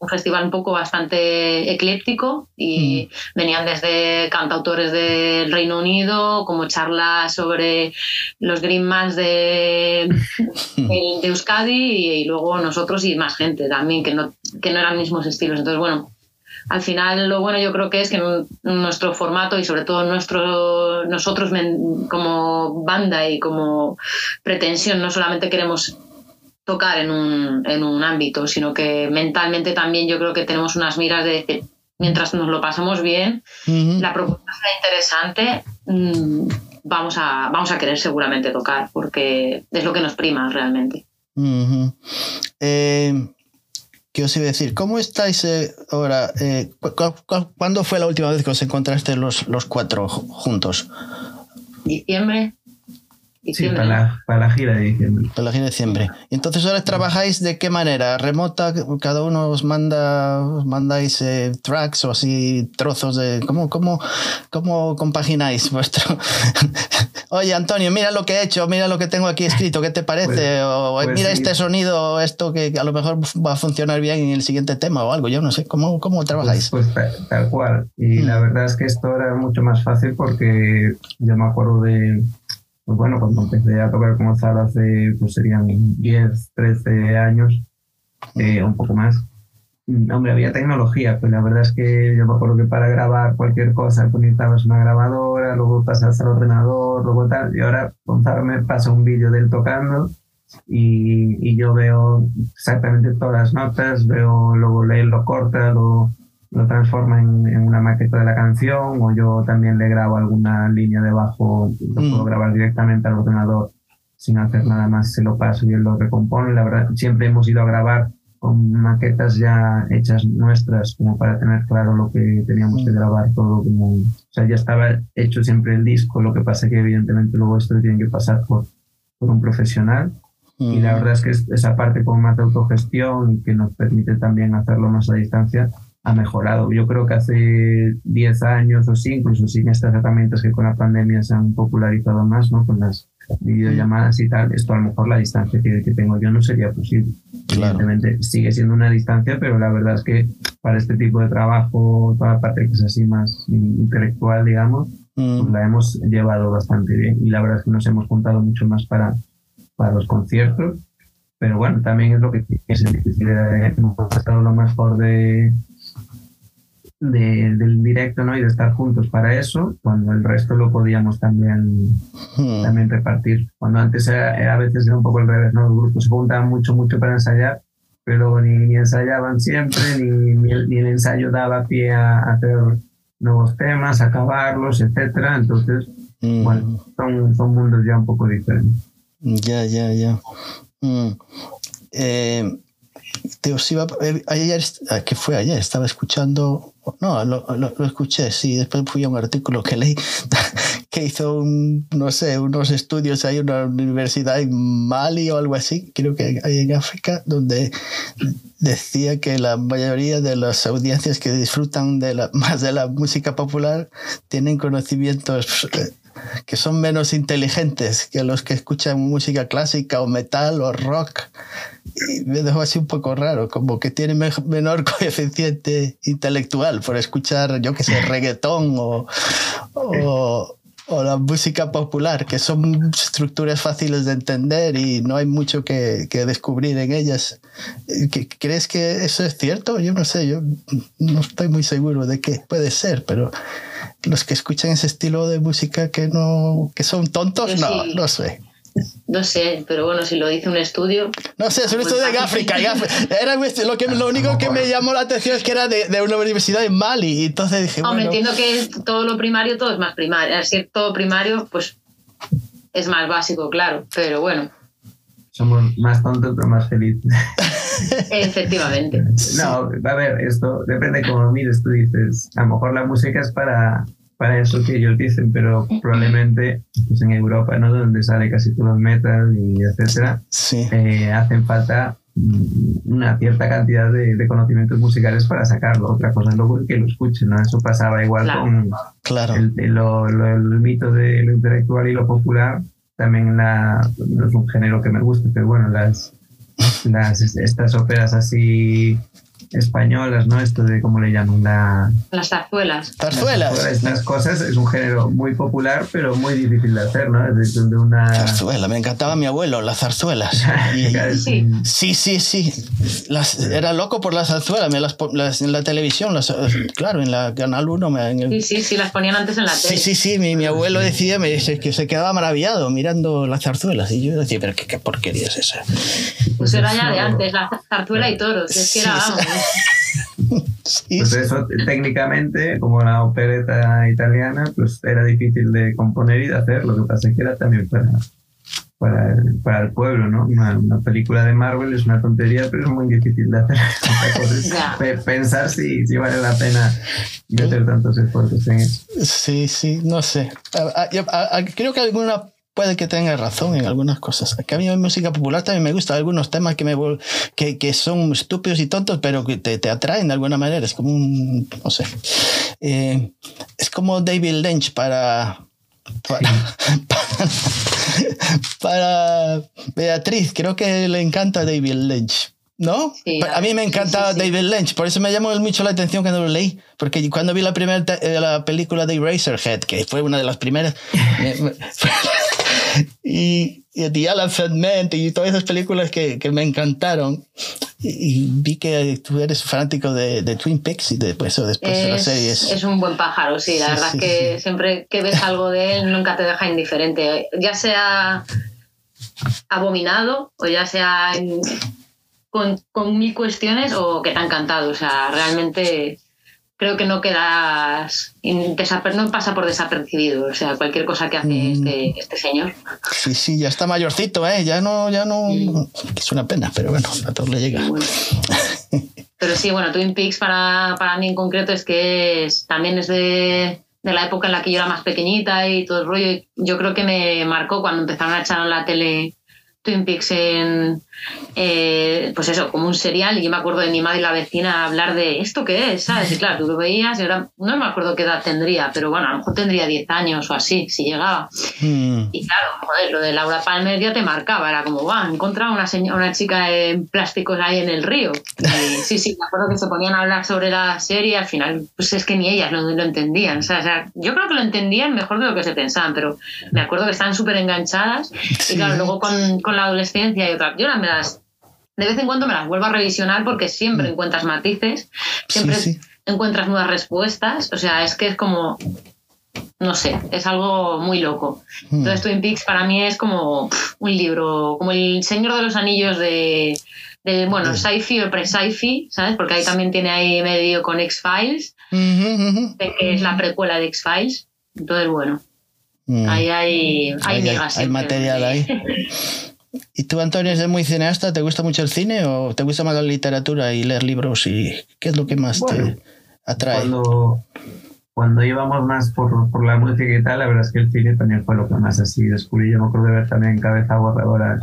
un festival un poco bastante ecléptico y mm. venían desde cantautores del Reino Unido, como charlas sobre los Greenmans de, de, Euskadi y, luego nosotros y más gente también que no, que no eran mismos estilos. Entonces, bueno, al final lo bueno yo creo que es que nuestro formato y sobre todo nuestro, nosotros como banda y como pretensión no solamente queremos tocar en un, en un ámbito, sino que mentalmente también yo creo que tenemos unas miras de decir, mientras nos lo pasamos bien, la propuesta está interesante, mm, vamos, a, vamos a querer seguramente tocar, porque es lo que nos prima realmente. eh, ¿Qué os iba a decir? ¿Cómo estáis eh, ahora? Eh, ¿Cuándo fue la última vez que os encontraste los, los cuatro juntos? Diciembre. Sí, para la, para la, gira de diciembre. Para la gira de diciembre. Entonces ahora trabajáis de qué manera? ¿Remota? ¿Cada uno os manda, os mandáis eh, tracks o así trozos de... ¿Cómo, cómo, cómo compagináis vuestro... Oye, Antonio, mira lo que he hecho, mira lo que tengo aquí escrito, ¿qué te parece? Pues, o pues mira este sonido, esto que a lo mejor va a funcionar bien en el siguiente tema o algo, yo no sé, ¿cómo, cómo trabajáis? Pues, pues tal, cual. Y mm. la verdad es que esto era mucho más fácil porque yo me acuerdo de pues bueno, cuando empecé a tocar como tal hace, pues serían 10, 13 años, eh, un poco más. Hombre, había tecnología, pero la verdad es que yo me acuerdo que para grabar cualquier cosa conectabas una grabadora, luego pasas al ordenador, luego tal, y ahora Gonzalo me pasa un vídeo de él tocando y, y, yo veo exactamente todas las notas, veo, luego él lo corta, lo, lo transforma en, en, una maqueta de la canción o yo también le grabo alguna línea de bajo, lo puedo mm. grabar directamente al ordenador sin hacer nada más, se lo paso y él lo recompone. La verdad, siempre hemos ido a grabar con maquetas ya hechas nuestras, como para tener claro lo que teníamos que mm. grabar todo. Como, o sea, ya estaba hecho siempre el disco, lo que pasa que evidentemente luego esto tiene que pasar por, por un profesional. Y la mm. verdad es que esa parte con más de autogestión y que nos permite también hacerlo más a distancia, ha mejorado. Yo creo que hace 10 años o sí, incluso sin estas herramientas que con la pandemia se han popularizado más, ¿no? Con las videollamadas y tal, esto a lo mejor la distancia que, que tengo yo no sería posible. Evidentemente sigue siendo una distancia, pero la verdad es que para este tipo de trabajo, toda la parte que es así más intelectual, digamos, mm. pues la hemos llevado bastante bien. Y la verdad es que nos hemos juntado mucho más para, para los conciertos. Pero bueno, también es lo que es difícil. Hemos estado lo mejor de, del directo ¿no? y de estar juntos para eso, cuando el resto lo podíamos también, hmm. también repartir. Cuando antes era, a veces era un poco el revés, ¿no? los grupos se juntaban mucho, mucho para ensayar, pero ni, ni ensayaban siempre, ni, ni, el, ensayo daba pie a hacer nuevos temas, acabarlos, etcétera. Entonces, bueno, son, son mundos ya un poco diferentes. Ya, ya, ya. Eh, te os iba, eh, ayer, ah, ¿qué fue ayer? Estaba escuchando, no, lo, escuché, sí, después fui a un artículo que leí que hizo, un, no sé, unos estudios ahí en una universidad en Mali o algo así, creo que hay en África, donde decía que la mayoría de las audiencias que disfrutan de la, más de la música popular tienen conocimientos eh, que son menos inteligentes que los que escuchan música clásica o metal o rock. Y me dejó así un poco raro, como que tiene menor coeficiente intelectual por escuchar, yo que sé, reggaetón o, o, la música popular, que son estructuras fáciles de entender y no hay mucho que, que descubrir en ellas. ¿Crees que eso es cierto? Yo no sé, yo no estoy muy seguro de que puede ser, pero los que escuchan ese estilo de música que no que son tontos, no, no sé. No sé, pero bueno, si lo dice un estudio. No sé, es un estudio de África. Era lo, que, lo único que me llamó la atención es que era de, de una universidad en Mali. Y entonces dije. Hombre, entiendo que todo lo primario, todo es más primario. Al ser todo primario, pues es más básico, claro. Pero bueno. Somos más tontos, pero más felices. Efectivamente. No, a ver, esto depende de cómo mires. Tú dices, a lo mejor la música es para para eso que ellos dicen, pero probablemente pues en Europa, ¿no? donde sale casi todo el metal y etcétera, eh, hacen falta una cierta cantidad de, conocimientos musicales para sacarlo. Otra cosa es luego que lo escuchen, ¿no? Eso pasaba igual con claro. el, el, mito de lo intelectual y lo popular. También la, es un género que me guste, pero bueno, las, las estas óperas así españolas, ¿no? Esto de cómo le llaman la... Las zarzuelas. Zarzuelas. Estas cosas es un género muy popular, pero muy difícil de hacer, ¿no? Es de una... Zarzuela, me encantaba mi abuelo, las zarzuelas. sí. sí, sí, sí. Las, era loco por las zarzuelas, me las, en la televisión, las, claro, en la Canal 1. Me, Sí, sí, sí, las ponían antes en la tele. Sí, sí, sí, mi, mi abuelo decía me dice, que se quedaba maravillado mirando las zarzuelas. Y yo decía, pero qué, qué porquería es esa. Pues era ya de antes, la zarzuela y toros, es que era, vamos, pues eso, técnicamente, como la opereta italiana, pues era difícil de componer y de hacer, lo que pasa es que era también para, para el, para el pueblo, ¿no? Una, una, película de Marvel es una tontería, pero es muy difícil de hacer. pensar si, si, vale la pena meter tantos esfuerzos en eso. Sí, sí, no sé. creo que alguna puede que tenga razón en algunas cosas. Que a mí música popular también me gusta, algunos temas que, me, que, que son estúpidos y tontos, pero que te, te, atraen de alguna manera. Es como un, no sé, eh, es como David Lynch para, para, para, Beatriz. Creo que le encanta David Lynch. ¿No? a mí me encanta David Lynch, por eso me llamó mucho la atención cuando lo leí, porque cuando vi la primera eh, la película de Eraserhead, que fue una de las primeras, y, y The Elephant Man y todas esas películas que, que me encantaron. Y, vi que tú eres fanático de, de Twin Peaks y de, pues, después de las series. Es un buen pájaro, sí. La verdad es que siempre que ves algo de él nunca te deja indiferente. Ya sea abominado o ya sea con, con mil cuestiones o que te ha encantado. O sea, realmente creo que no quedas, no pasa por desapercibido, o sea, cualquier cosa que hace mm. este, este, señor. Sí, sí, ya está mayorcito, ¿eh? Ya no, ya no, es una pena, pero bueno, a todos le llega. Pero sí, bueno, Twin Peaks para, para mí en concreto es que es, también es de, de, la época en la que yo era más pequeñita y todo el rollo. Yo creo que me marcó cuando empezaron a echar en la tele Twin Peaks en, eh, pues eso, como un serial. Y yo me acuerdo de mi madre y la vecina hablar de esto qué es, ¿sabes? Y claro, tú lo veías y ahora no me acuerdo qué edad tendría, pero bueno, a lo mejor tendría 10 años o así, si llegaba. Hmm. Y claro, joder, lo de Laura Palmer ya te marcaba, era como, va, encontraba una, una chica en plásticos ahí en el río. sí, sí, me acuerdo que se ponían a hablar sobre la serie, al final, pues es que ni ellas lo, lo entendían. O sea, yo creo que lo entendían mejor de lo que se pensaban, pero me acuerdo que estaban súper enganchadas. Y claro, luego con la adolescencia y otra. Yo me las, de vez en cuando me las vuelvo a revisionar porque siempre mm. encuentras matices, siempre encuentras nuevas respuestas. O sea, es que es como, no sé, es algo muy loco. Mm. Entonces Twin Peaks para mí es como un libro, como el Señor de los Anillos de, de bueno, sci-fi o pre-sci-fi, ¿sabes? Porque ahí también tiene ahí medio con X-Files, que es la precuela de X-Files. Entonces, bueno, mm. ahí hay, hay, hay material ahí. ¿Y tú, Antonio, eres muy cineasta? ¿Te gusta mucho el cine o te gusta más la literatura y leer libros? ¿Y qué es lo que más te atrae? Cuando, cuando íbamos más por, por, la música y tal, la verdad es que el cine también fue lo que más así descubrí. Yo me acuerdo de ver también Cabeza Borradora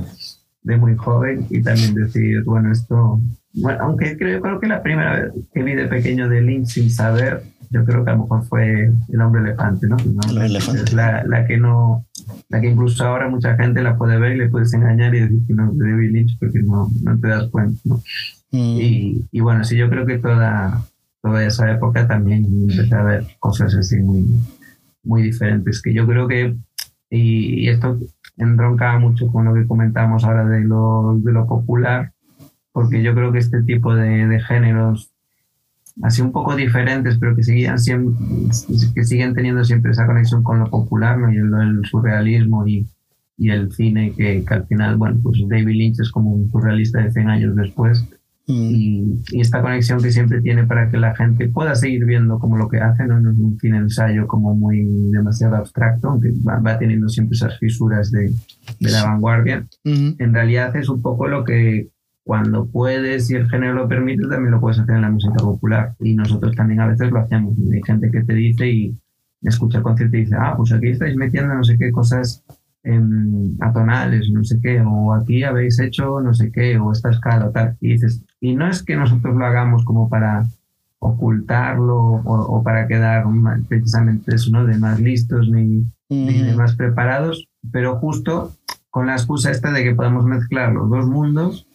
de muy joven y también decir, bueno, esto... Bueno, aunque creo, creo que la primera vez que vi de pequeño de Lynch sin saber, yo creo que a lo mejor fue El hombre elefante, ¿no? El elefante. Es la, la que no la que incluso ahora mucha gente la puede ver y le puedes engañar y decir que no es de David Lynch porque no, no te das cuenta. ¿no? Mm. Y, y, bueno, sí, yo creo que toda, toda esa época también empecé a ver cosas así muy, muy diferentes, que yo creo que, y, esto entroncaba mucho con lo que comentamos ahora de lo, de lo popular, porque yo creo que este tipo de, de géneros así un poco diferentes, pero que seguían siempre, que siguen teniendo siempre esa conexión con lo popular, ¿no? Y el, surrealismo y, y, el cine, que, que, al final, bueno, pues David Lynch es como un surrealista de 100 años después. Mm. Y, y, esta conexión que siempre tiene para que la gente pueda seguir viendo como lo que hace, no, no es un cine ensayo como muy demasiado abstracto, aunque va, teniendo siempre esas fisuras de, de la vanguardia. En realidad es un poco lo que cuando puedes y el género lo permite, también lo puedes hacer en la música popular. Y nosotros también a veces lo hacemos. Hay gente que te dice y escucha el concierto y dice, ah, pues aquí estáis metiendo no sé qué cosas atonales, no sé qué, o aquí habéis hecho no sé qué, o esta escala o tal. Y dices, y no es que nosotros lo hagamos como para ocultarlo o, para quedar precisamente eso, ¿no? De más listos ni, ni de más preparados, pero justo con la excusa esta de que podemos mezclar los dos mundos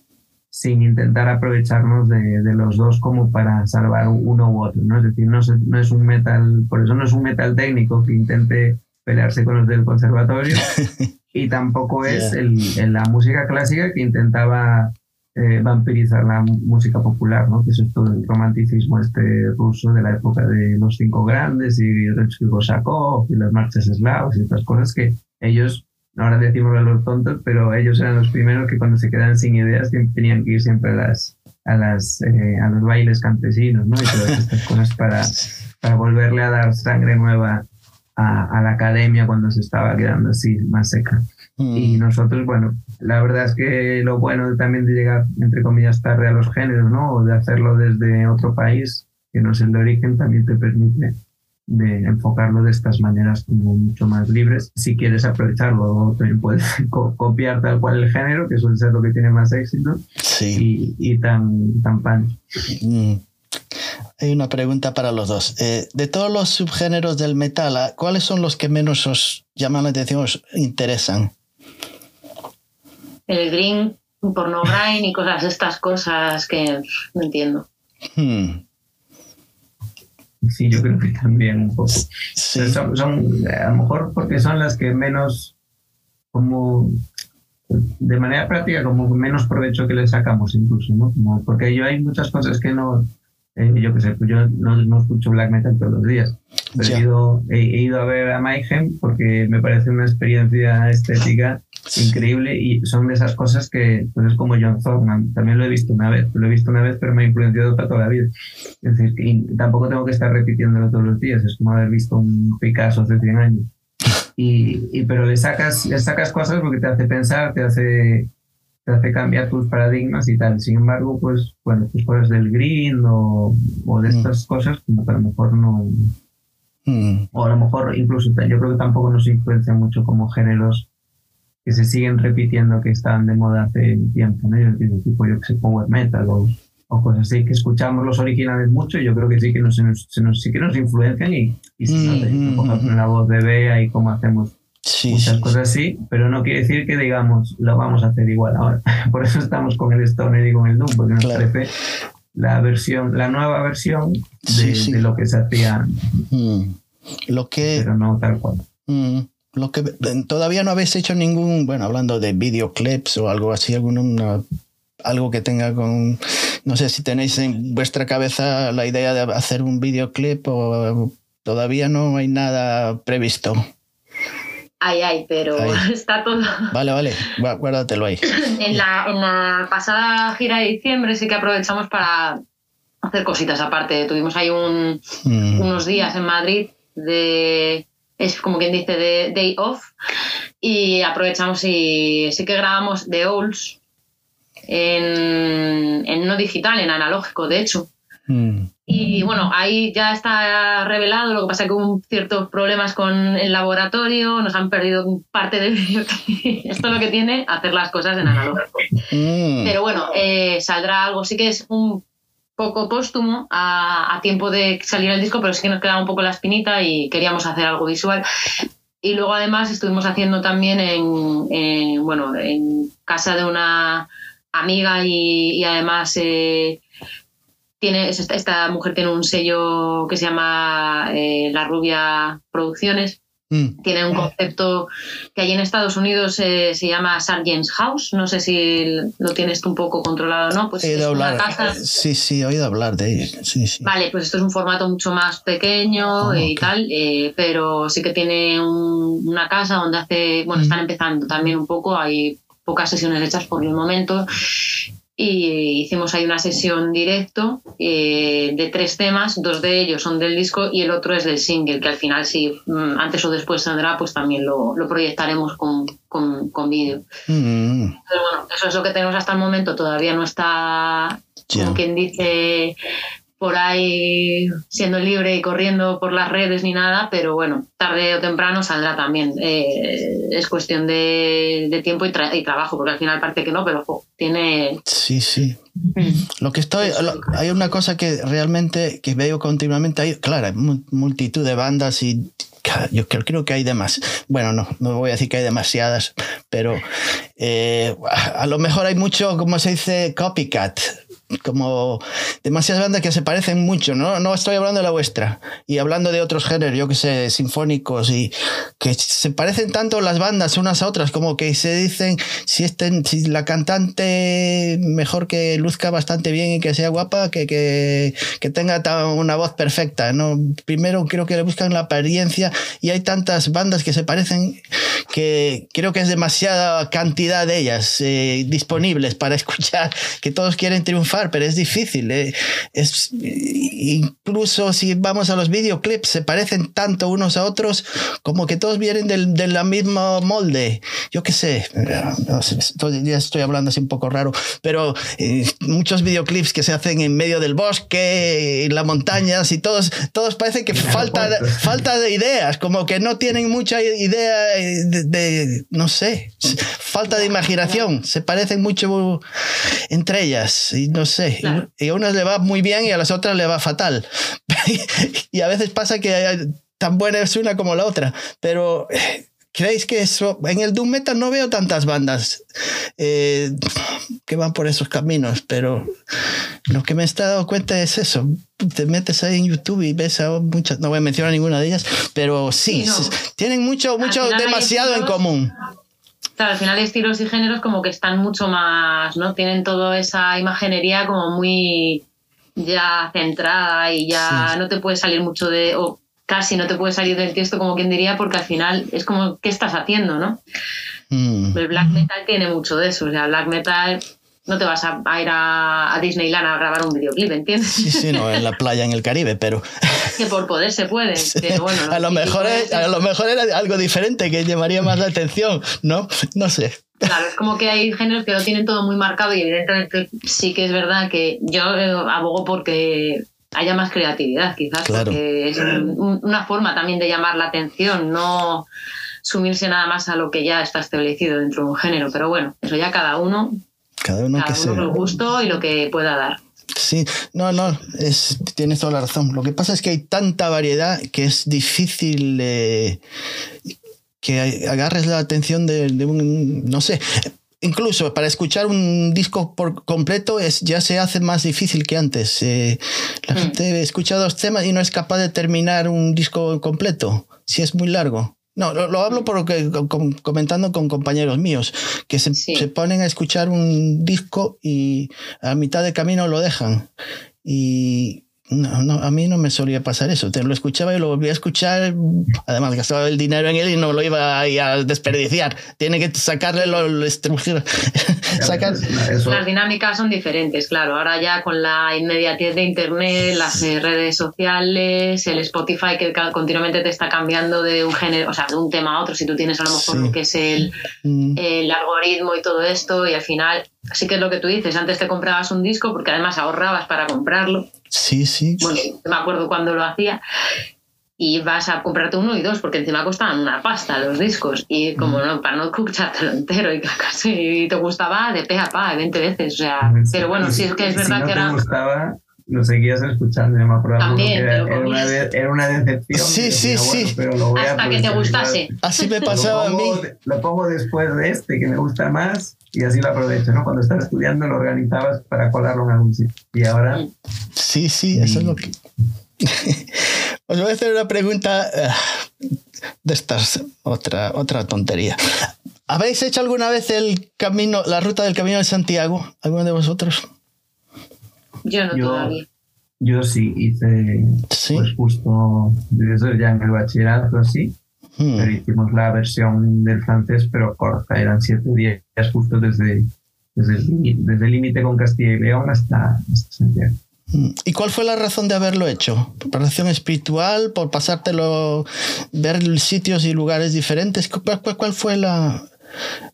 sin intentar aprovecharnos de, de, los dos como para salvar uno u otro, ¿no? Es decir, no es, no es, un metal, por eso no es un metal técnico que intente pelearse con los del conservatorio y tampoco es el, la música clásica que intentaba eh, vampirizar la música popular, ¿no? Que es todo el romanticismo este ruso de la época de los cinco grandes y Rimsky Korsakov y las marchas eslavas y estas cosas que ellos ahora decimos a los tontos, pero ellos eran los primeros que cuando se quedaban sin ideas tenían que ir siempre a, las, a, las, eh, a los bailes campesinos, ¿no? Y todas estas cosas para, para volverle a dar sangre nueva a, a, la academia cuando se estaba quedando así más seca. Y nosotros, bueno, la verdad es que lo bueno también de llegar, entre comillas, tarde a los géneros, ¿no? O de hacerlo desde otro país que no es el de origen, también te permite de enfocarlo de estas maneras como mucho más libres. Si quieres aprovecharlo, también puedes copiar tal cual el género, que suele ser lo que tiene más éxito, sí. y, tan, tan pan. Mm. Hay una pregunta para los dos. Eh, de todos los subgéneros del metal, ¿cuáles son los que menos os llaman la atención, os interesan? El green, porno grind y cosas, estas cosas que no entiendo. Hmm. Sí, yo creo que también un poco. Son, a lo mejor porque son las que menos, como de manera práctica, como menos provecho que le sacamos incluso, ¿no? Como porque yo hay muchas cosas que no, eh, yo qué sé, pues yo no, no, escucho black metal todos los días. he, ido, he, ido, a ver a Mayhem porque me parece una experiencia estética increíble y son de esas cosas que, pues es como John Thorne, también lo he visto una vez, lo he visto una vez pero me ha influenciado para toda la vida. Es decir, y tampoco tengo que estar repitiéndolo todos los días, es como haber visto un Picasso hace 100 años. Y, y, pero le sacas, le sacas cosas porque te hace pensar, te hace te hace cambiar tus paradigmas y tal. Sin embargo, pues, bueno, pues cosas del green o, o de mm. estas cosas, como que a lo mejor no. Mm. O a lo mejor incluso yo creo que tampoco nos influencia mucho como géneros que se siguen repitiendo que estaban de moda hace tiempo, ¿no? tipo, yo que sé, power metal o, o, cosas así, que escuchamos los originales mucho y yo creo que sí que nos, se nos, sí que nos influencian y, y se mm, nota, la voz de Bea y cómo hacemos muchas cosas así, pero no quiere decir que digamos lo vamos a hacer igual ahora. Por eso estamos con el Stoner y con el Doom, porque nos parece la versión, la nueva versión de, lo que se hacía. Mm. Lo que, pero no tal cual. Lo que todavía no habéis hecho ningún, bueno, hablando de videoclips o algo así, algo que tenga con, no sé si tenéis en vuestra cabeza la idea de hacer un videoclip o todavía no hay nada previsto. Ay, ay, pero está todo. Vale, vale, guárdatelo ahí. en, la, en la pasada gira de diciembre sí que aprovechamos para hacer cositas aparte. Tuvimos ahí un, mm. unos días en Madrid de. Es como quien dice, de day off. Y aprovechamos y sí que grabamos The Olds en, en no digital, en analógico, de hecho. Mm. Y bueno, ahí ya está revelado, lo que pasa es que hubo ciertos problemas con el laboratorio, nos han perdido parte del vídeo. Esto es lo que tiene hacer las cosas en analógico. Mm. Pero bueno, eh, saldrá algo, sí que es un poco póstumo a, tiempo de salir el disco, pero sí que nos quedaba un poco la espinita y queríamos hacer algo visual. Y luego además estuvimos haciendo también en, bueno, en casa de una amiga y, y además... Eh, esta, mujer tiene un sello que se llama eh, La Rubia Producciones. Mm. Tiene un concepto que allí en Estados Unidos eh, se llama Sargent's House. No sé si lo tienes tú un poco controlado o no. Pues he oído hablar. Sí, sí, he oído hablar de ello. Vale, pues esto es un formato mucho más pequeño ah, y tal, eh, pero sí que tiene una casa donde hace. Bueno, mm. están empezando también un poco. Hay pocas sesiones hechas por el momento y hicimos ahí una sesión directo eh, de tres temas, dos de ellos son del disco y el otro es del single, que al final si mm, antes o después saldrá, pues también lo, proyectaremos con, con, vídeo. Mm. Pero bueno, eso es lo que tenemos hasta el momento, todavía no está, como quien dice, por ahí siendo libre y corriendo por las redes ni nada, pero bueno, tarde o temprano saldrá también. Eh, es cuestión de, tiempo y, trabajo, porque al final parece que no, pero tiene... Sí, sí. Mm. Lo que estoy... hay una cosa que realmente que veo continuamente, hay, claro, hay multitud de bandas y yo creo, creo, que hay demás. Bueno, no, no voy a decir que hay demasiadas, pero eh, a lo mejor hay mucho, como se dice, copycat como demasiadas bandas que se parecen mucho, ¿no? No estoy hablando de la vuestra. Y hablando de otros géneros, yo que sé, sinfónicos, y que se parecen tanto las bandas unas a otras, como que se dicen si, estén, si la cantante mejor que luzca bastante bien y que sea guapa, que, que, que tenga una voz perfecta, ¿no? Primero creo que le buscan la apariencia y hay tantas bandas que se parecen que creo que es demasiada cantidad de ellas eh, disponibles para escuchar, que todos quieren triunfar pero es difícil. ¿eh? es, incluso si vamos a los videoclips, se parecen tanto unos a otros como que todos vienen del, de la misma molde. Yo qué sé, ya estoy hablando así un poco raro, pero eh, muchos videoclips que se hacen en medio del bosque, en las montañas y todos, todos parece que falta, falta de ideas, como que no tienen mucha idea eh, de, no sé, falta de imaginación, se parecen mucho entre ellas y no sé, y a unas le va muy bien y a las otras le va fatal. y a veces pasa que tan buena es una como la otra, pero eh, ¿creéis que eso, en el Doom Metal no veo tantas bandas eh, que van por esos caminos, pero lo que me he dado cuenta es eso, te metes ahí en YouTube y ves a muchas, no voy a mencionar ninguna de ellas, pero sí, tienen mucho, mucho, demasiado en común. Claro, al final estilos y géneros como que están mucho más, ¿no? Tienen toda esa imaginería como muy ya centrada y ya no te puede salir mucho de, o casi no te puede salir del texto como quien diría, porque al final es como, ¿qué estás haciendo, no? Mm. El black metal tiene mucho de eso, o sea, black metal no te vas a, ir a, Disneyland a grabar un videoclip, ¿entiendes? Sí, sí, no, en la playa en el Caribe, pero... Que por poder se puede, pero bueno... a, lo mejor a lo mejor era algo diferente que llamaría más la atención, ¿no? No sé. Claro, es como que hay géneros que lo tienen todo muy marcado y evidentemente sí que es verdad que yo eh, abogo porque haya más creatividad, quizás, porque es una forma también de llamar la atención, no sumirse nada más a lo que ya está establecido dentro de un género. Pero bueno, eso ya cada uno, cada uno, cada uno el gusto y lo que pueda dar. Sí, no, no, es, tienes toda la razón. Lo que pasa es que hay tanta variedad que es difícil eh, que agarres la atención de, un, no sé, incluso para escuchar un disco por completo es, ya se hace más difícil que antes. Eh, la mm. gente escucha dos temas y no es capaz de terminar un disco completo, si es muy largo. No, lo, hablo porque comentando con compañeros míos que se, se, ponen a escuchar un disco y a mitad de camino lo dejan. Y, no, no, a mí no me solía pasar eso. Te lo escuchaba y lo volvía a escuchar. Además, gastaba el dinero en él y no lo iba a, desperdiciar. Tiene que sacarle lo, Sacar... Las dinámicas son diferentes, claro. Ahora ya con la inmediatez de Internet, las eh, redes sociales, el Spotify que continuamente te está cambiando de un género, o sea, de un tema a otro. Si tú tienes a lo mejor lo que es el, mm. el algoritmo y todo esto, y al final, sí que es lo que tú dices. Antes te comprabas un disco porque además ahorrabas para comprarlo Sí, sí. Bueno, me acuerdo cuando lo hacía. Y vas a comprarte uno y dos, porque encima costaban una pasta los discos. Y como no, para no escuchártelo entero y casi te gustaba de pe a pa, 20 veces. O sea, pero bueno, sí es que es verdad que era. Te gustaba, lo seguías escuchando, me acuerdo. También, era, una, era, una, decepción. Sí, sí, sí. Hasta que te gustase. Así me pasaba a mí. Lo pongo después de este, que me gusta más y así lo aprovecho, ¿no? Cuando estás estudiando lo organizabas para colarlo en algún sitio. Y ahora... Sí, sí, eso es lo que... Os voy a hacer una pregunta eh, de estas, otra, otra tontería. ¿Habéis hecho alguna vez el camino, la ruta del Camino de Santiago? ¿Alguno de vosotros? Yo no todavía. Yo sí hice, ¿Sí? pues justo, eso ya en el bachillerato, sí Hmm. Pero hicimos la versión del francés, pero corta, eran siete días justo desde, desde el límite con Castilla y León hasta, Santiago. Hmm. ¿Y cuál fue la razón de haberlo hecho? ¿Preparación espiritual? ¿Por pasártelo, ver sitios y lugares diferentes? cuál fue la,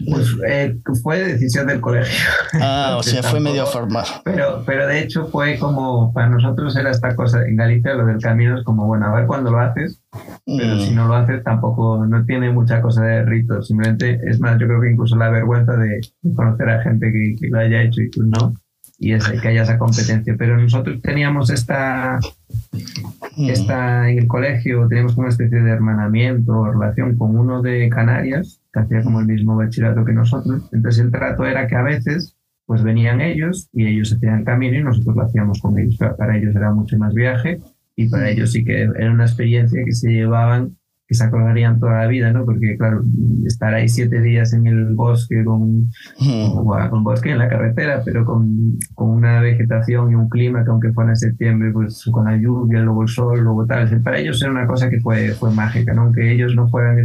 pues eh, fue decisión del colegio. Ah, o sea, fue medio formal. Pero, pero de hecho fue como, para nosotros era esta cosa, en Galicia lo del camino es como, bueno, a ver cuándo lo haces, pero si mm. no lo haces tampoco, no tiene mucha cosa de rito, simplemente, es más, yo creo que incluso la vergüenza de, conocer a gente que, que, lo haya hecho y tú no, y es que haya esa competencia. Pero nosotros teníamos esta, mm. esta en el colegio, teníamos una especie de hermanamiento o relación con uno de Canarias, que hacía como el mismo bachillerato que nosotros. Entonces el trato era que a veces pues venían ellos y ellos hacían camino y nosotros lo hacíamos con ellos. Para ellos era mucho más viaje y para ellos sí que era una experiencia que se llevaban que se acordarían toda la vida, ¿no? Porque, claro, estar ahí siete días en el bosque, con, con bosque en la carretera, pero con, con, una vegetación y un clima que aunque fuera en septiembre, pues con la lluvia, luego el sol, luego tal, para ellos era una cosa que fue, fue mágica, ¿no? Aunque ellos no fueran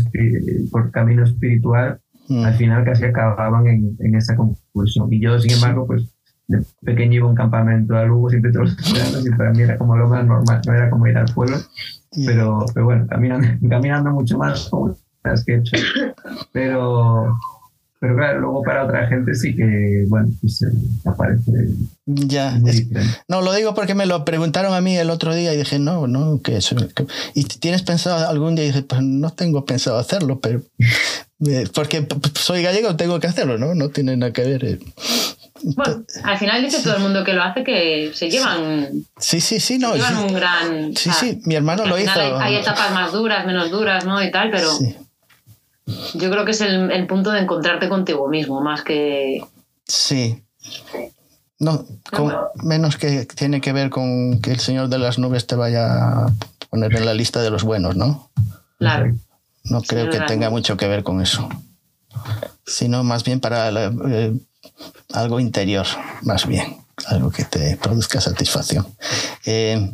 por camino espiritual, al final casi acababan en, en esa conclusión. Y yo, sin embargo, pues de pequeño iba a un campamento a Lugo siempre todos los veranos y para mí era como lo más normal, no era como ir al pueblo, pero, pero bueno, caminando, caminando mucho más como las que he hecho. Pero, pero claro, luego para otra gente sí que, bueno, pues eh, aparece Ya. es- no, lo digo porque me lo preguntaron a mí el otro día y dije, no, no, que eso. que- ¿Y tienes pensado algún día? Y dije, pues no tengo pensado hacerlo, pero. eh, porque soy gallego, tengo que hacerlo, ¿no? No tiene nada que ver. eh. Bueno, al final dice todo el mundo que lo hace que se llevan, Sí, sí, sí, no. llevan sí. un gran. Sí, sí, mi hermano lo hizo. Hay, hay etapas más duras, menos duras, ¿no? Y tal, pero Sí, yo creo que es el, el punto de encontrarte contigo mismo, más que. sí. No, con- menos que tiene que ver con que el Señor de las Nubes te vaya a poner en la lista de los buenos, ¿no? Claro. No creo que tenga mucho que ver con eso. Sino más bien para la- eh, algo interior, más bien. Algo que te produzca satisfacción. Eh,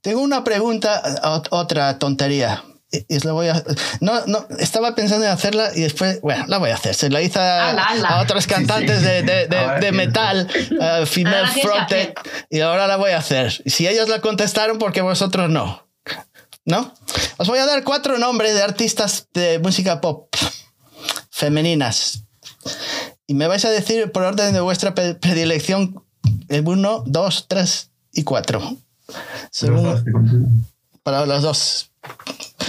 tengo una pregunta, ot- otra tontería. Y- y la voy a, no, no, estaba pensando en hacerla y después, bueno, la voy a hacer. Se la hice a, Ala, ala. a otros cantantes de, de- de- Ahora de tienes. metal, uh, female tienes que fronted, y ahora la voy a hacer. Si ellos la contestaron, porque vosotros no. ¿No? Os voy a dar cuatro nombres de artistas de música pop femeninas. Y me vais a decir por orden de vuestra predilección el uno, dos, tres y cuatro. Los Según, para los dos.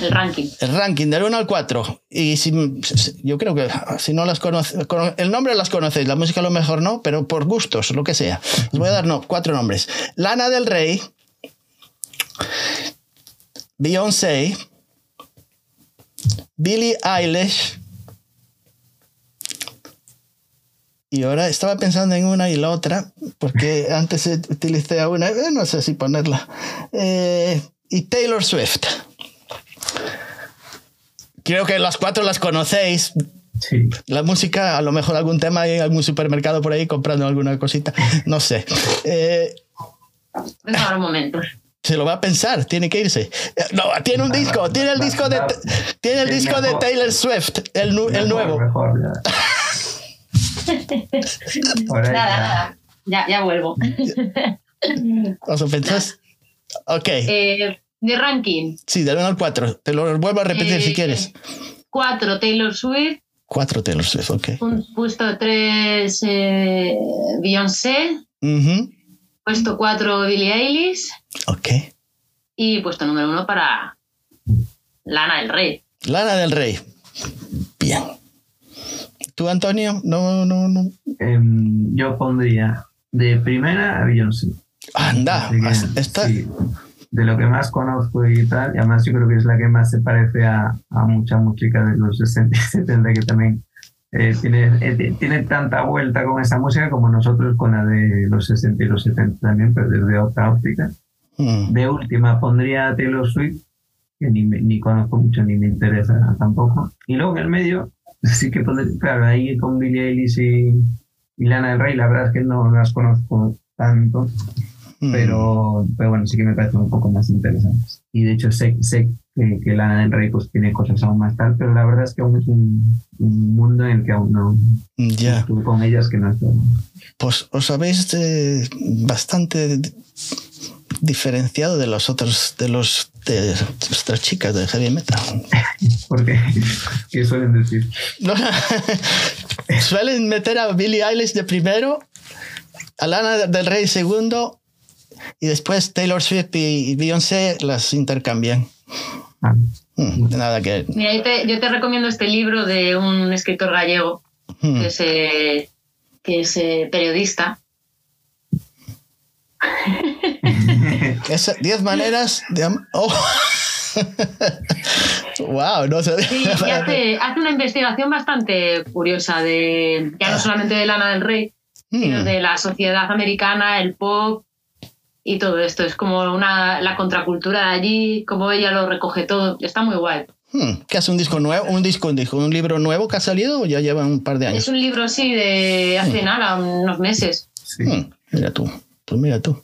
El ranking. El ranking del 1 al 4. Y si, yo creo que si no las conocéis, el nombre las conocéis, la música a lo mejor no, pero por gustos, lo que sea. Os voy a dar no, cuatro nombres. Lana del Rey, Beyoncé, Billie Eilish. Y ahora estaba pensando en una y la otra, porque antes utilicé a una, eh, no sé si ponerla. Eh, y Taylor Swift. Creo que las cuatro las conocéis. Sí. La música, a lo mejor algún tema en algún supermercado por ahí comprando alguna cosita. No sé. Eh, un momento. se lo va a pensar, tiene que irse. Eh, No, tiene un disco, tiene el disco de, tiene el El disco de mejor. Taylor Swift, el, el Mejor, nuevo. Mejor, Nada, nada. Ya, ya vuelvo. ¿Os lo pensás? Ok, Eh, de ranking. sí, del 1 al 4. Te lo vuelvo a repetir Eh, si quieres. 4 Taylor Swift. 4 Taylor Swift, ok. Puesto 3 Beyoncé. Ujú, Puesto 4 Billie Eilish. Ok. Y puesto número 1 para Lana del Rey. Lana del Rey. Bien. ¿Tú, Antonio? No, no, no. Em, yo pondría de primera a Beyoncé. Anda, que, esta, sí, de lo que más conozco y tal, y además yo creo que es la que más se parece a, a mucha música de los 60 y 70 que también eh, tiene, eh, ti- tiene tanta vuelta con esa música como nosotros con la de los 60 y los 70 también, pero desde otra óptica. Mm, De última pondría a Taylor Swift, que ni, ni conozco mucho ni me interesa tampoco. Y luego en el medio, sí que pondría, claro, ahí con Billie Eilish y, y Lana del Rey, la verdad es que no las conozco tanto, mm. pero, pero bueno, sí que me parecen un poco más interesantes. Y de hecho sé, sé que, que Lana del Rey pues tiene cosas aún más tal, pero la verdad es que aún es un, un mundo en el que aún no Ya, estuve con ellas que no estoy. pues os habéis eh, bastante diferenciado de los otros, de los de nuestras chicas de heavy metal. Porque, ¿qué suelen decir? No, Suelen meter a Billie Eilish de primero, a Lana del Rey segundo, y después Taylor Swift y Beyoncé las intercambian. Ah, Mm, nada que. Mira, yo te, yo te recomiendo este libro de un escritor gallego mm. que es, eh, que es eh, periodista. Esa- 10 maneras de oh. wow, no sé. Sí, y hace, hace una investigación bastante curiosa de ya no solamente de Lana del Rey, sino Mm, de la sociedad americana, el pop y todo esto. Es como una, la contracultura de allí, como ella lo recoge todo. Está muy guay. mm. ¿Qué hace un disco nuevo? ¿Un disco, un disco, un libro nuevo que ha salido o ya lleva un par de Es años? un libro así de hace nada, unos meses. sí. Mira tú, pues mira tú.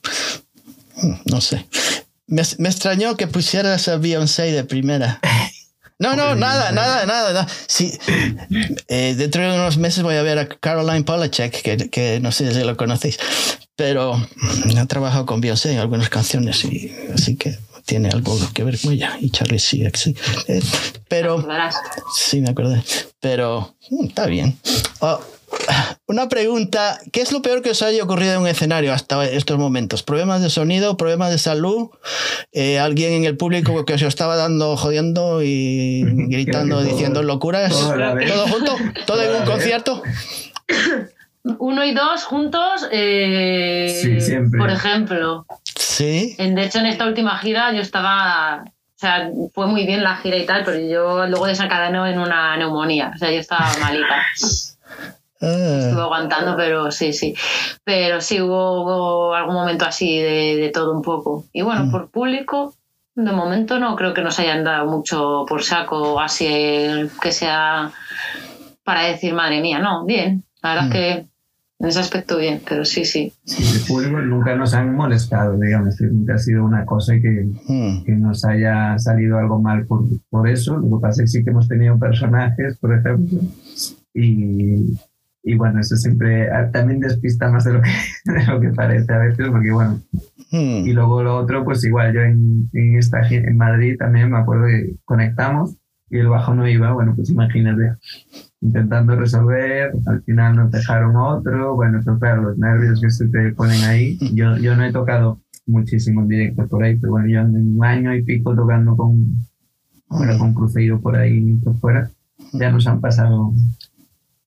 No sé. Me, me extrañó que pusieras a Beyoncé de primera. No, no, nada, nada, nada, nada. Sí, eh, dentro de unos meses voy a ver a Caroline Polachek, que, que no sé si lo conocéis, pero ha trabajado con Beyoncé en algunas canciones, y, así que tiene algo que ver con ella. Y Charlie sí, sí. Eh, pero sí, me acordé. Pero mm, está bien. Oh, una pregunta, ¿qué es lo peor que os haya ocurrido en un escenario hasta estos momentos? ¿Problemas de sonido? ¿Problemas de salud? Eh, ¿Alguien en el público que os estaba dando, jodiendo y gritando, diciendo locuras? ¿Todo junto? ¿Todo en un concierto? Uno y dos juntos, eh, sí, siempre. por ejemplo. Sí. De hecho, en esta última gira yo estaba o sea, fue muy bien la gira y tal, pero yo luego desencadenó en una neumonía. O sea, yo estaba malita. Ah. Estuve aguantando, pero sí, sí. Pero sí hubo, algún momento así de, todo un poco. Y bueno, mm. por público, de momento no creo que nos hayan dado mucho por saco, así que sea para decir, madre mía, no, bien. La verdad es mm. que en ese aspecto bien, pero sí, sí. Sí, el público nunca nos han molestado, digamos, nunca ha sido una cosa que, mm. que nos haya salido algo mal por, por eso. Lo que pasa es que sí que hemos tenido personajes, por ejemplo, y y bueno, eso siempre ah, también despista más de lo que, de lo que parece a veces, porque bueno. Hmm. Y luego lo otro, pues igual, yo en, en, esta, en Madrid también me acuerdo que conectamos y el bajo no iba, bueno, pues imagínate, intentando resolver, al final nos dejaron otro, bueno, pero claro, los nervios que se te ponen ahí, yo, yo no he tocado muchísimo en directo por ahí, pero bueno, yo en un año y pico tocando con, bueno, con Cruzeiro por ahí por fuera, ya nos han pasado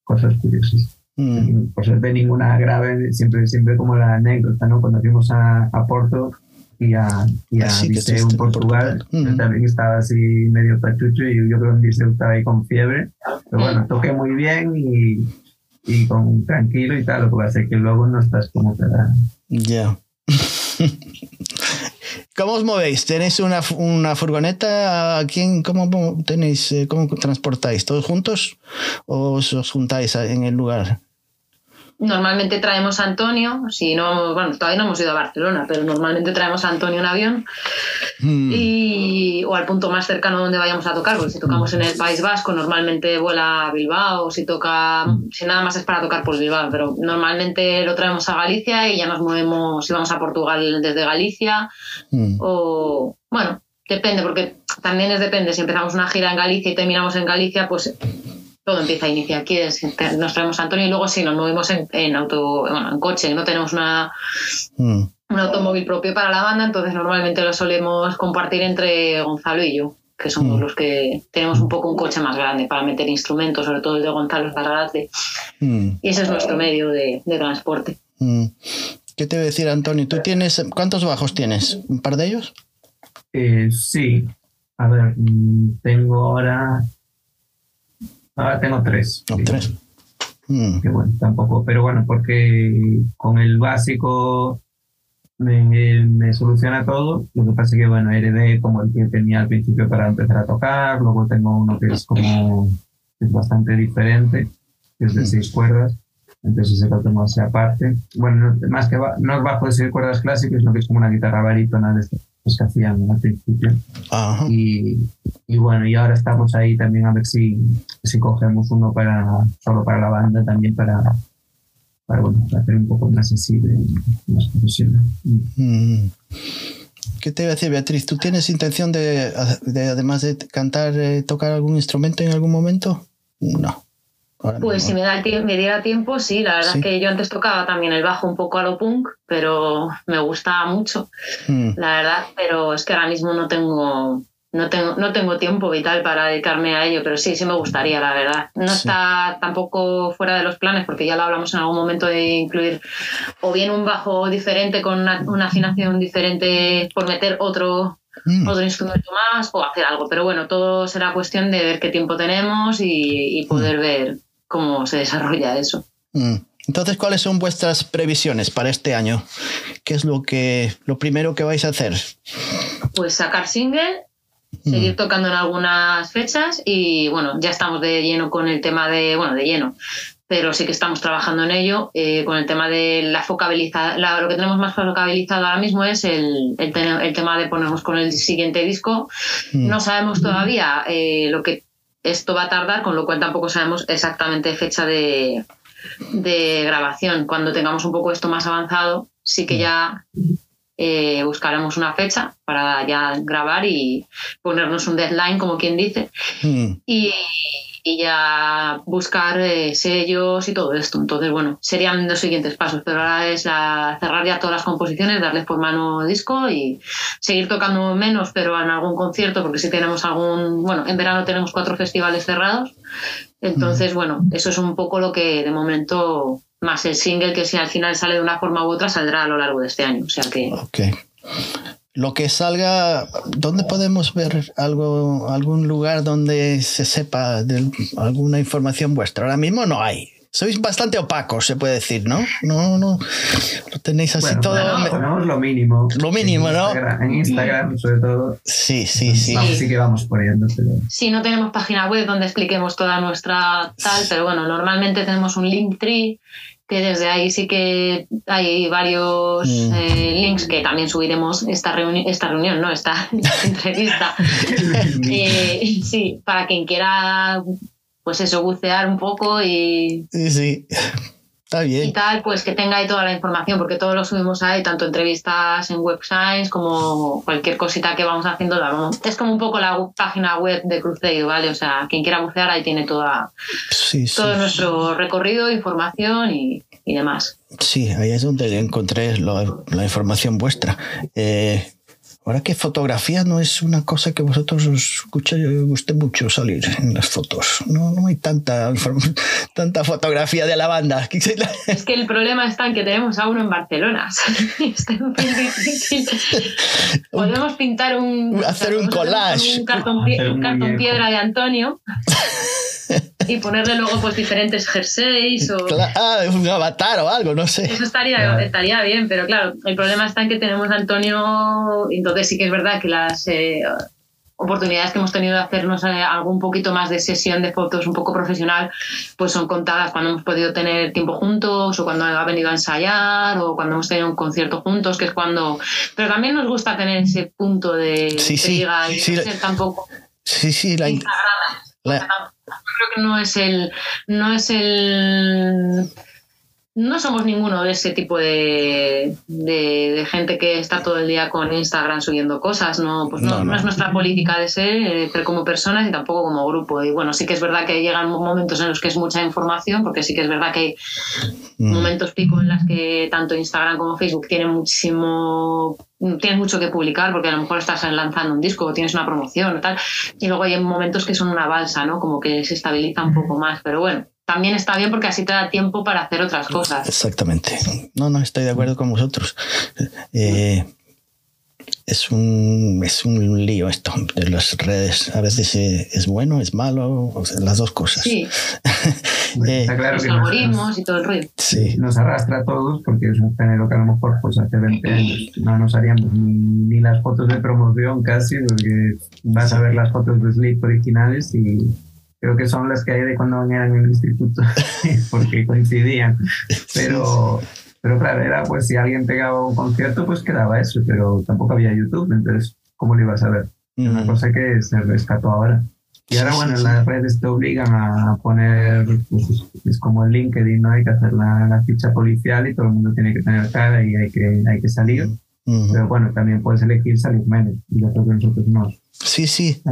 cosas curiosas. Mm. Por suerte ninguna grave, siempre, siempre como la anécdota, ¿no? Cuando fuimos a, a Porto y a, y a ah, en Portugal, mm. también estaba así medio pachucho y yo creo que Viseu estaba ahí con fiebre. Pero bueno, toqué muy bien y, y con tranquilo y tal, lo que pasa es que luego no estás como para... Ya. ¿Cómo os movéis? ¿Tenéis una, una furgoneta? ¿A quién, cómo, tenéis, eh, ¿Cómo transportáis? ¿Todos juntos o os juntáis en el lugar? Normalmente traemos a Antonio, si no, bueno, todavía no hemos ido a Barcelona, pero normalmente traemos a Antonio en avión hmm. y, o al punto más cercano donde vayamos a tocar, porque si tocamos en el País Vasco, normalmente vuela a Bilbao, si toca, si nada más es para tocar, por Bilbao, pero normalmente lo traemos a Galicia y ya nos movemos, si vamos a Portugal desde Galicia, hmm. o bueno, depende, porque también es depende, si empezamos una gira en Galicia y terminamos en Galicia, pues todo empieza a iniciar aquí, nos traemos a Antonio y luego sí, nos movemos en, auto, bueno, en coche, no tenemos una, mm. un automóvil propio para la banda, entonces normalmente lo solemos compartir entre Gonzalo y yo, que somos mm. los que tenemos un poco un coche más grande para meter instrumentos, sobre todo el de Gonzalo grande. Mm. Y ese es nuestro medio de, transporte. ¿Qué te voy a decir, Antonio? ¿Tú tienes, cuántos bajos tienes? ¿Un par de ellos? Eh, sí. A ver, tengo ahora Ahora tengo tres. tres. Mm. bueno, tampoco, pero bueno, porque con el básico me, soluciona todo. Lo que pasa es que, bueno, heredé como el que tenía al principio para empezar a tocar. Luego tengo uno que es como es bastante diferente, que es de mm. seis cuerdas. Entonces ese lo tengo hacia aparte. Bueno, más que no es bajo de seis cuerdas clásicas, sino que es como una guitarra barítona de estas que hacían al principio. Y, y, bueno, y ahora estamos ahí también a ver si, si cogemos uno para solo para la banda, también para, para, bueno, hacer un poco más sensible, más profesional. Mm. ¿Qué te iba a decir, Beatriz? ¿Tú tienes intención de, de además de cantar, eh, tocar algún instrumento en algún momento? No. Pues si me, da me diera tiempo, sí. La verdad es que yo antes tocaba también el bajo un poco a lo punk, pero me gustaba mucho, hmm. la verdad. Pero es que ahora mismo no tengo, no tengo, no tengo tiempo vital para dedicarme a ello, pero sí, sí me gustaría, la verdad. No está tampoco fuera de los planes, porque ya lo hablamos en algún momento de incluir o bien un bajo diferente con una, afinación diferente por meter otro hmm. otro instrumento más o hacer algo. Pero bueno, todo será cuestión de ver qué tiempo tenemos y, poder hmm. ver cómo se desarrolla eso. Mm. Entonces, ¿cuáles son vuestras previsiones para este año? ¿Qué es lo que lo primero que vais a hacer? Pues sacar single, seguir mm. tocando en algunas fechas y bueno, ya estamos de lleno con el tema de, bueno, de lleno. pero sí que estamos trabajando en ello. Eh, con el tema de la focabilización, lo que tenemos más focalizado ahora mismo es el, el, tema de ponernos con el siguiente disco. Mm. No sabemos todavía eh, lo que esto va a tardar, con lo cual tampoco sabemos exactamente fecha de, de grabación. Cuando tengamos un poco esto más avanzado, sí que ya eh, buscaremos una fecha para ya grabar y ponernos un deadline, como quien dice. Mm. Y, y ya buscar eh, sellos y todo esto. Entonces, bueno, serían los siguientes pasos, pero ahora es la, cerrar ya todas las composiciones, darles por mano disco y seguir tocando menos, pero en algún concierto, porque si tenemos algún, bueno, en verano tenemos cuatro festivales cerrados, entonces, bueno, eso es un poco lo que de momento, más el single que si al final sale de una forma u otra, saldrá a lo largo de este año. O sea que lo que salga, ¿dónde podemos ver algo, algún lugar donde se sepa de alguna información vuestra? Ahora mismo no hay. Sois bastante opacos, se puede decir, ¿no? No, no. Lo tenéis así todo. ponemos lo mínimo. Lo mínimo, ¿no? en Instagram, sobre todo. Sí, sí, sí. sí que vamos poniendo. Pero... Sí, no tenemos página web donde expliquemos toda nuestra tal, pero bueno, normalmente tenemos un link tree que desde ahí sí que hay varios mm. eh, links que también subiremos esta, reunión esta reunión, no, esta, entrevista. Eh, sí, para quien quiera, pues eso, bucear un poco y... Sí, sí. Está bien. Y tal, pues que tenga ahí toda la información, porque todo lo subimos ahí, tanto entrevistas en websites como cualquier cosita que vamos haciendo. Es como un poco la página web de Cruzeiro, ¿vale? O sea, quien quiera bucear ahí tiene toda, todo nuestro recorrido, información y, y, demás. Sí, ahí es donde encontré la información vuestra. Eh, Ahora que fotografía no es una cosa que vosotros os guste mucho salir en las fotos. No, no hay tanta, tanta fotografía de la banda. Es que el problema está en que tenemos a uno en Barcelona. Podemos pintar un... Hacer un collage. Un cartón, un cartón piedra de Antonio. y ponerle luego pues diferentes jerseys o... Ah, un avatar o algo, no sé. Eso estaría, estaría bien, pero claro, el problema está en que tenemos a Antonio, entonces sí que es verdad que las... Eh, oportunidades que hemos tenido de hacernos eh, algún poquito más de sesión de fotos un poco profesional, pues son contadas cuando hemos podido tener tiempo juntos o cuando ha venido a ensayar o cuando hemos tenido un concierto juntos, que es cuando... Pero también nos gusta tener ese punto de sí, sí, y sí, ser tampoco... Sí, sí, la, la, creo que no es el. No es el. No somos ninguno de ese tipo de, de, gente que está todo el día con Instagram subiendo cosas. No, pues no, no, es nuestra política de ser, eh, pero como personas y tampoco como grupo. Y bueno, sí que es verdad que llegan momentos en los que es mucha información, porque sí que es verdad que hay mm. momentos pico en los que tanto Instagram como Facebook tienen muchísimo tienes mucho que publicar porque a lo mejor estás lanzando un disco o tienes una promoción o tal. Y luego hay momentos que son una balsa, ¿no? Como que se estabiliza un poco más. Pero bueno, también está bien porque así te da tiempo para hacer otras cosas. Exactamente. No, no, estoy de acuerdo con vosotros. Eh, es un, es un lío esto de las redes. A veces es bueno, es malo, las dos cosas. Sí. Eh, está claro los algoritmos y todo el ruido. Sí. Nos arrastra a todos porque es un género que a lo mejor pues, hace 20 años no nos haríamos ni, las fotos de promoción casi, porque vas a ver las fotos de Sleep originales y creo que son las que hay de cuando venían en el instituto, porque coincidían. Pero, pero claro, era pues si alguien pegaba un concierto, pues quedaba eso, pero tampoco había YouTube, entonces, ¿cómo lo ibas a ver? Es una cosa que se rescató ahora. Y ahora, bueno, las redes te obligan a poner, pues, es como el LinkedIn, ¿no? Hay que hacer la, ficha policial y todo el mundo tiene que tener cara y hay que, hay que salir. Pero bueno, también puedes elegir salir menos y yo creo que nosotros no. Sí, sí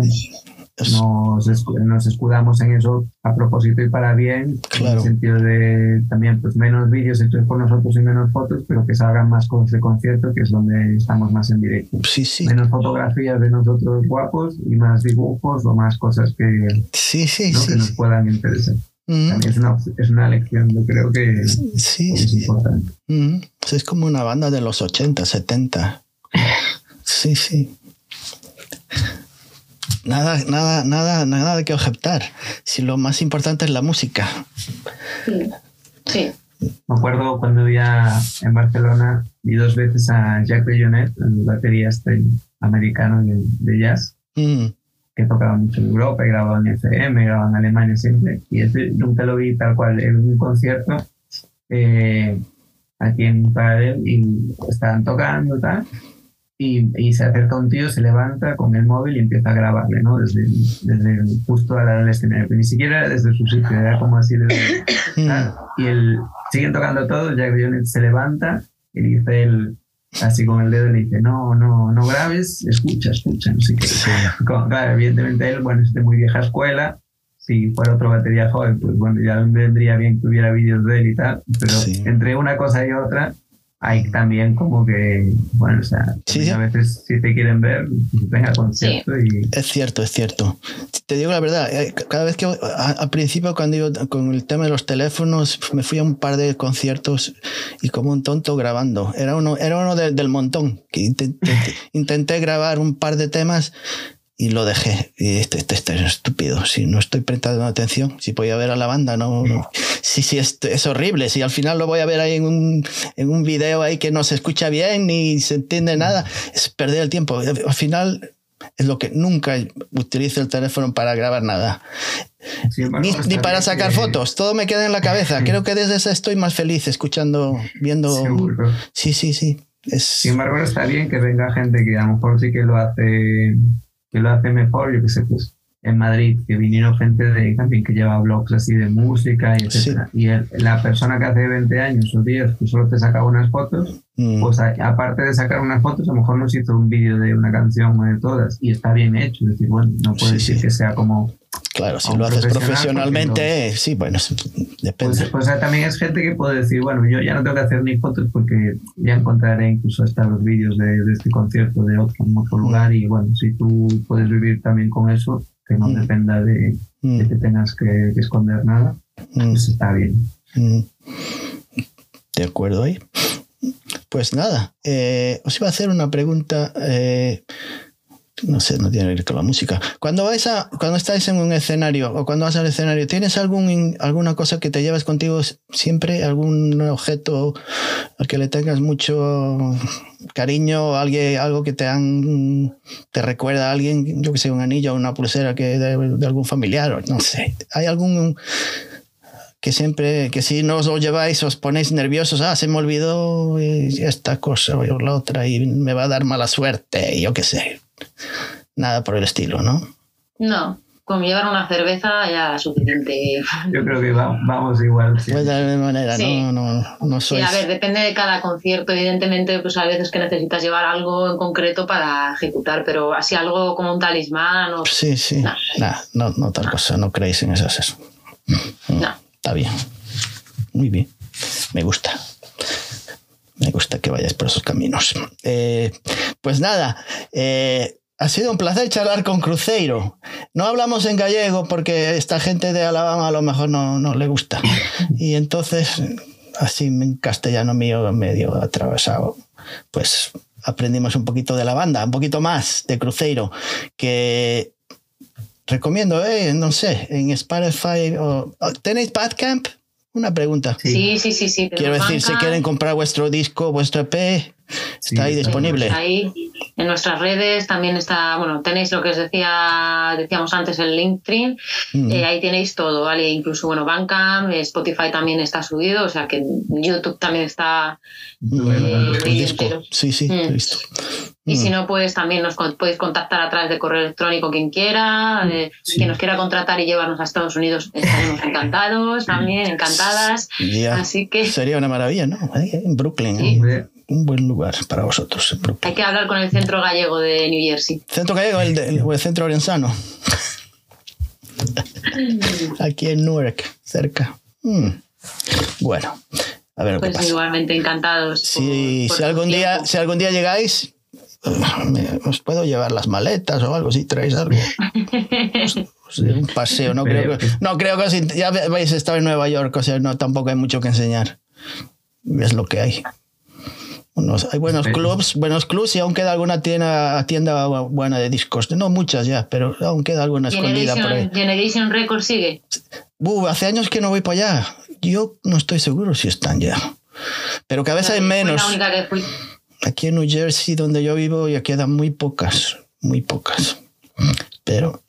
nos, nos, escudamos en eso a propósito y para bien, en el sentido de también pues menos vídeos hechos por nosotros y menos fotos, pero que salgan más cosas de concierto, que es donde estamos más en directo. Sí, sí. Menos fotografías de nosotros guapos y más dibujos o más cosas que, sí, sí, que nos puedan interesar. es, una, es una lección, yo creo que sí, es importante. Es como una banda de los 80, 70. Sí, sí nada, nada, nada, nada de que objetar. Si lo más importante es la música. Sí. Me acuerdo cuando vivía en Barcelona, vi dos veces a Jack Bellonet, el batería este americano de, jazz. Mm. que tocaba mucho en Europa, y grababa en FM, grababa en Alemania siempre, y ese nunca lo vi tal cual en un concierto eh, aquí en Paradel y estaban tocando tal, y, y, se acerca un tío, se levanta con el móvil y empieza a grabarle, ¿no? Desde, desde justo al escenario, ni siquiera era desde su sitio, era como así desde... y el, siguen tocando todos, Jack Jones se levanta y dice él, así con el dedo, le dice, no, no, no grabes, escucha, escucha, no sé qué. Claro, evidentemente él, bueno, es de muy vieja escuela, si fuera otro batería joven, pues bueno, ya vendría bien que hubiera vídeos de él y tal, pero entre una cosa y otra hay también como que, bueno, o sea, a veces si te quieren ver, pues, venga concierto y... Es cierto, es cierto. Te digo la verdad, eh, cada vez que al principio cuando iba con el tema de los teléfonos, me fui a un par de conciertos y como un tonto grabando. Era uno, era uno del montón, que intenté, intenté grabar un par de temas y lo dejé. Y este, este, este, es estúpido. Si no estoy prestando atención, si voy a ver a la banda, no. Sí, sí, es, es, horrible. Si al final lo voy a ver ahí en un, en un video ahí que no se escucha bien ni se entiende nada, es perder el tiempo. Al final es lo que nunca utilizo el teléfono para grabar nada. ni, ni, para sacar fotos, todo me queda en la cabeza. Creo que desde ese estoy más feliz escuchando, viendo. Sí, sí, sí. Es... Sin embargo, está bien que venga gente que a lo mejor sí que lo hace que lo hace mejor, yo que sé, pues en Madrid, que vinieron gente de también que lleva blogs así de música y etcétera. Y la persona que hace 20 años o 10 que solo te sacaba unas fotos, mm. pues aparte de sacar unas fotos, a lo mejor nos hizo un vídeo de una canción o de todas y está bien hecho. Es decir, bueno, no puede decir que sea como Claro, si lo haces profesionalmente, sí, bueno, depende. Pues, pues, también es gente que puede decir, bueno, yo ya no tengo que hacer ni fotos porque ya encontraré incluso hasta los vídeos de, de, este concierto de otro, en otro lugar y bueno, si tú puedes vivir también con eso, que no mm. dependa de, mm. que tengas que, esconder nada, mm. pues está bien. De acuerdo ahí. Pues nada, eh, os iba a hacer una pregunta. Eh, no sé, no tiene que ver con la música. Cuando vais a, cuando estáis en un escenario o cuando vas al escenario, ¿tienes algún, alguna cosa que te llevas contigo siempre? ¿Algún objeto al que le tengas mucho cariño? Alguien, algo que te te recuerda a alguien, yo que sé, un anillo o una pulsera que de, algún familiar, no sé. ¿Hay algún que siempre, que si no os lo lleváis, os ponéis nerviosos, ah, se me olvidó esta cosa o la otra y me va a dar mala suerte, yo qué sé. Nada por el estilo, ¿no? No, con llevar una cerveza ya suficiente. Yo creo que vamos igual. Pues de la misma manera, no, no, no Sí, a ver, depende de cada concierto. Evidentemente, pues hay veces que necesitas llevar algo en concreto para ejecutar, pero así algo como un talismán o... Sí, sí. no, no tal cosa, no creéis en esas eso. No. Está bien. Muy bien. Me gusta. Me gusta que vayáis por esos caminos. Eh, pues nada, eh, ha sido un placer charlar con Cruzeiro. No hablamos en gallego porque esta gente de Alabama a lo mejor no, no le gusta. Y entonces, así en castellano mío medio atravesado, pues aprendimos un poquito de la banda, un poquito más de Cruzeiro, que recomiendo, eh, no sé, en Spotify o... ¿Tenéis Badcamp? Una pregunta. Sí, sí, sí, sí. Quiero decir, si quieren comprar vuestro disco, vuestro EP, está ahí disponible. ahí en nuestras redes también está, bueno, tenéis lo que os decía, decíamos antes el Linktree, mm. eh, ahí tenéis todo, ¿vale? Incluso, bueno, Bandcamp, Spotify también está subido, o sea que YouTube también está... Mm. Eh, sí, sí, mm. listo. Y si no, pues también nos podéis contactar a través de correo electrónico quien quiera, eh, quien nos quiera contratar y llevarnos a Estados Unidos, estaremos encantados también, encantadas. Así que... Sería una maravilla, ¿no? En Brooklyn. Un buen lugar para vosotros. Hay que hablar con el Centro Gallego de New Jersey. ¿Centro Gallego el, el Centro Orensano? Aquí en Newark, cerca. Mm. Bueno, a ver pues igualmente encantados. Si, si algún día, si algún día llegáis, os puedo llevar las maletas o algo si traéis algo. un paseo, no creo que, no creo que ya habéis estado en Nueva York, o sea, no tampoco hay mucho que enseñar. Es lo que hay. Hay buenos clubs, buenos clubs y aún queda alguna tienda, tienda buena de discos. No muchas ya, pero aún queda alguna escondida por ahí. Generation Records sigue. hace años que no voy para allá. Yo no estoy seguro si están ya. Pero cada vez hay menos. La única que fui. Aquí en New Jersey, donde yo vivo, ya quedan muy pocas, muy pocas. pero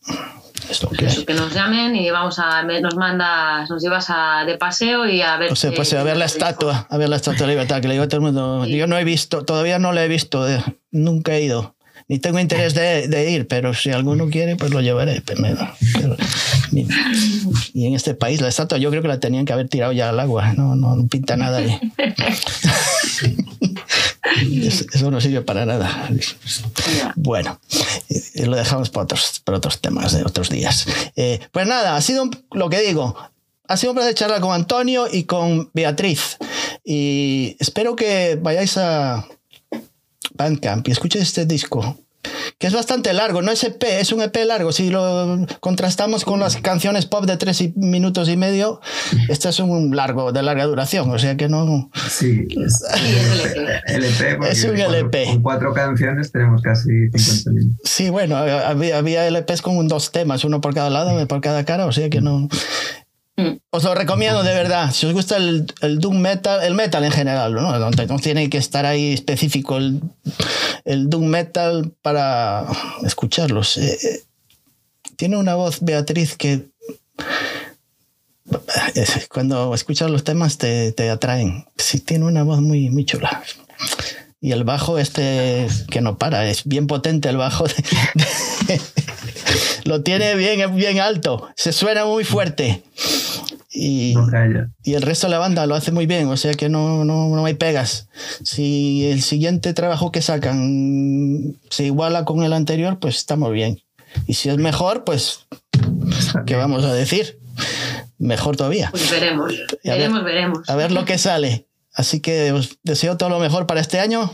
es lo que Eso, que nos llamen y vamos a nos mandas, nos llevas a, de paseo y a ver. O sea, pues a ver la estatua, a ver la estatua de libertad, que le digo a todo el mundo. Sí. Yo no he visto, todavía no la he visto, eh, nunca he ido. Ni tengo interés de, de ir, pero si alguno quiere, pues lo llevaré. Pero pero- y, y en este país, la estatua yo creo que la tenían que haber tirado ya al agua. No, no, no pinta nada ahí. Eso, no sirve para nada. Bueno, eh, lo dejamos para otros, para otros temas de otros días. Eh, pues nada, ha sido lo que digo. Ha sido un placer charlar con Antonio y con Beatriz. Y espero que vayáis a Bandcamp y escuchéis este disco. Que es bastante largo, no es EP, es un EP largo. Si lo contrastamos con las canciones pop de tres y- minutos y medio, este es un largo, de larga duración. O sea que no. Sí, es LP. porque Es un cuatro- LP. Con cuatro canciones tenemos casi 50 minutos. Sí, bueno, había, había LPs con dos temas, uno por cada lado, por cada cara, o sea que no. Mm. Os lo recomiendo de verdad. Si os gusta el, el Doom Metal, el metal en general, ¿no? No, tiene que estar ahí específico el, el Doom Metal para escucharlos. Eh, eh, tiene una voz Beatriz que eh, cuando escuchas los temas te, te atraen. Sí, tiene una voz muy, muy chula. Y el bajo este que no para, es bien potente el bajo. Lo tiene bien, bien alto, se suena muy fuerte. Y, No y el resto de la banda lo hace muy bien, o sea que no, no, no hay pegas. Si el siguiente trabajo que sacan se iguala con el anterior, pues estamos bien. Y si es mejor, pues, ¿qué vamos a decir? Mejor todavía. Pues veremos, ver- veremos, veremos. A ver lo que sale. Así que os deseo todo lo mejor para este año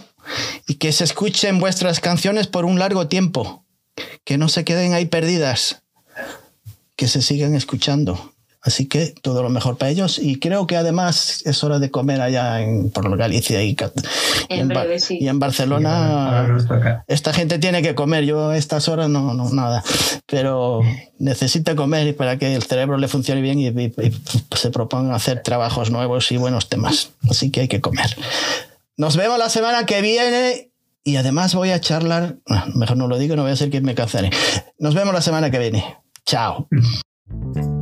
y que se escuchen vuestras canciones por un largo tiempo. Que no se queden ahí perdidas. Que se sigan escuchando. Así que todo lo mejor para ellos. Y creo que además es hora de comer allá en, por Galicia y, En Ba- breve, sí. y en Barcelona. Esta gente tiene que comer, yo a estas horas no, no nada, pero necesita comer para que el cerebro le funcione bien y, y- y se proponga hacer trabajos nuevos y buenos temas. Así que hay que comer. Nos vemos la semana que viene y además voy a charlar, ah, mejor no lo digo, no voy a ser que me cancele. Nos vemos la semana que viene. Chao.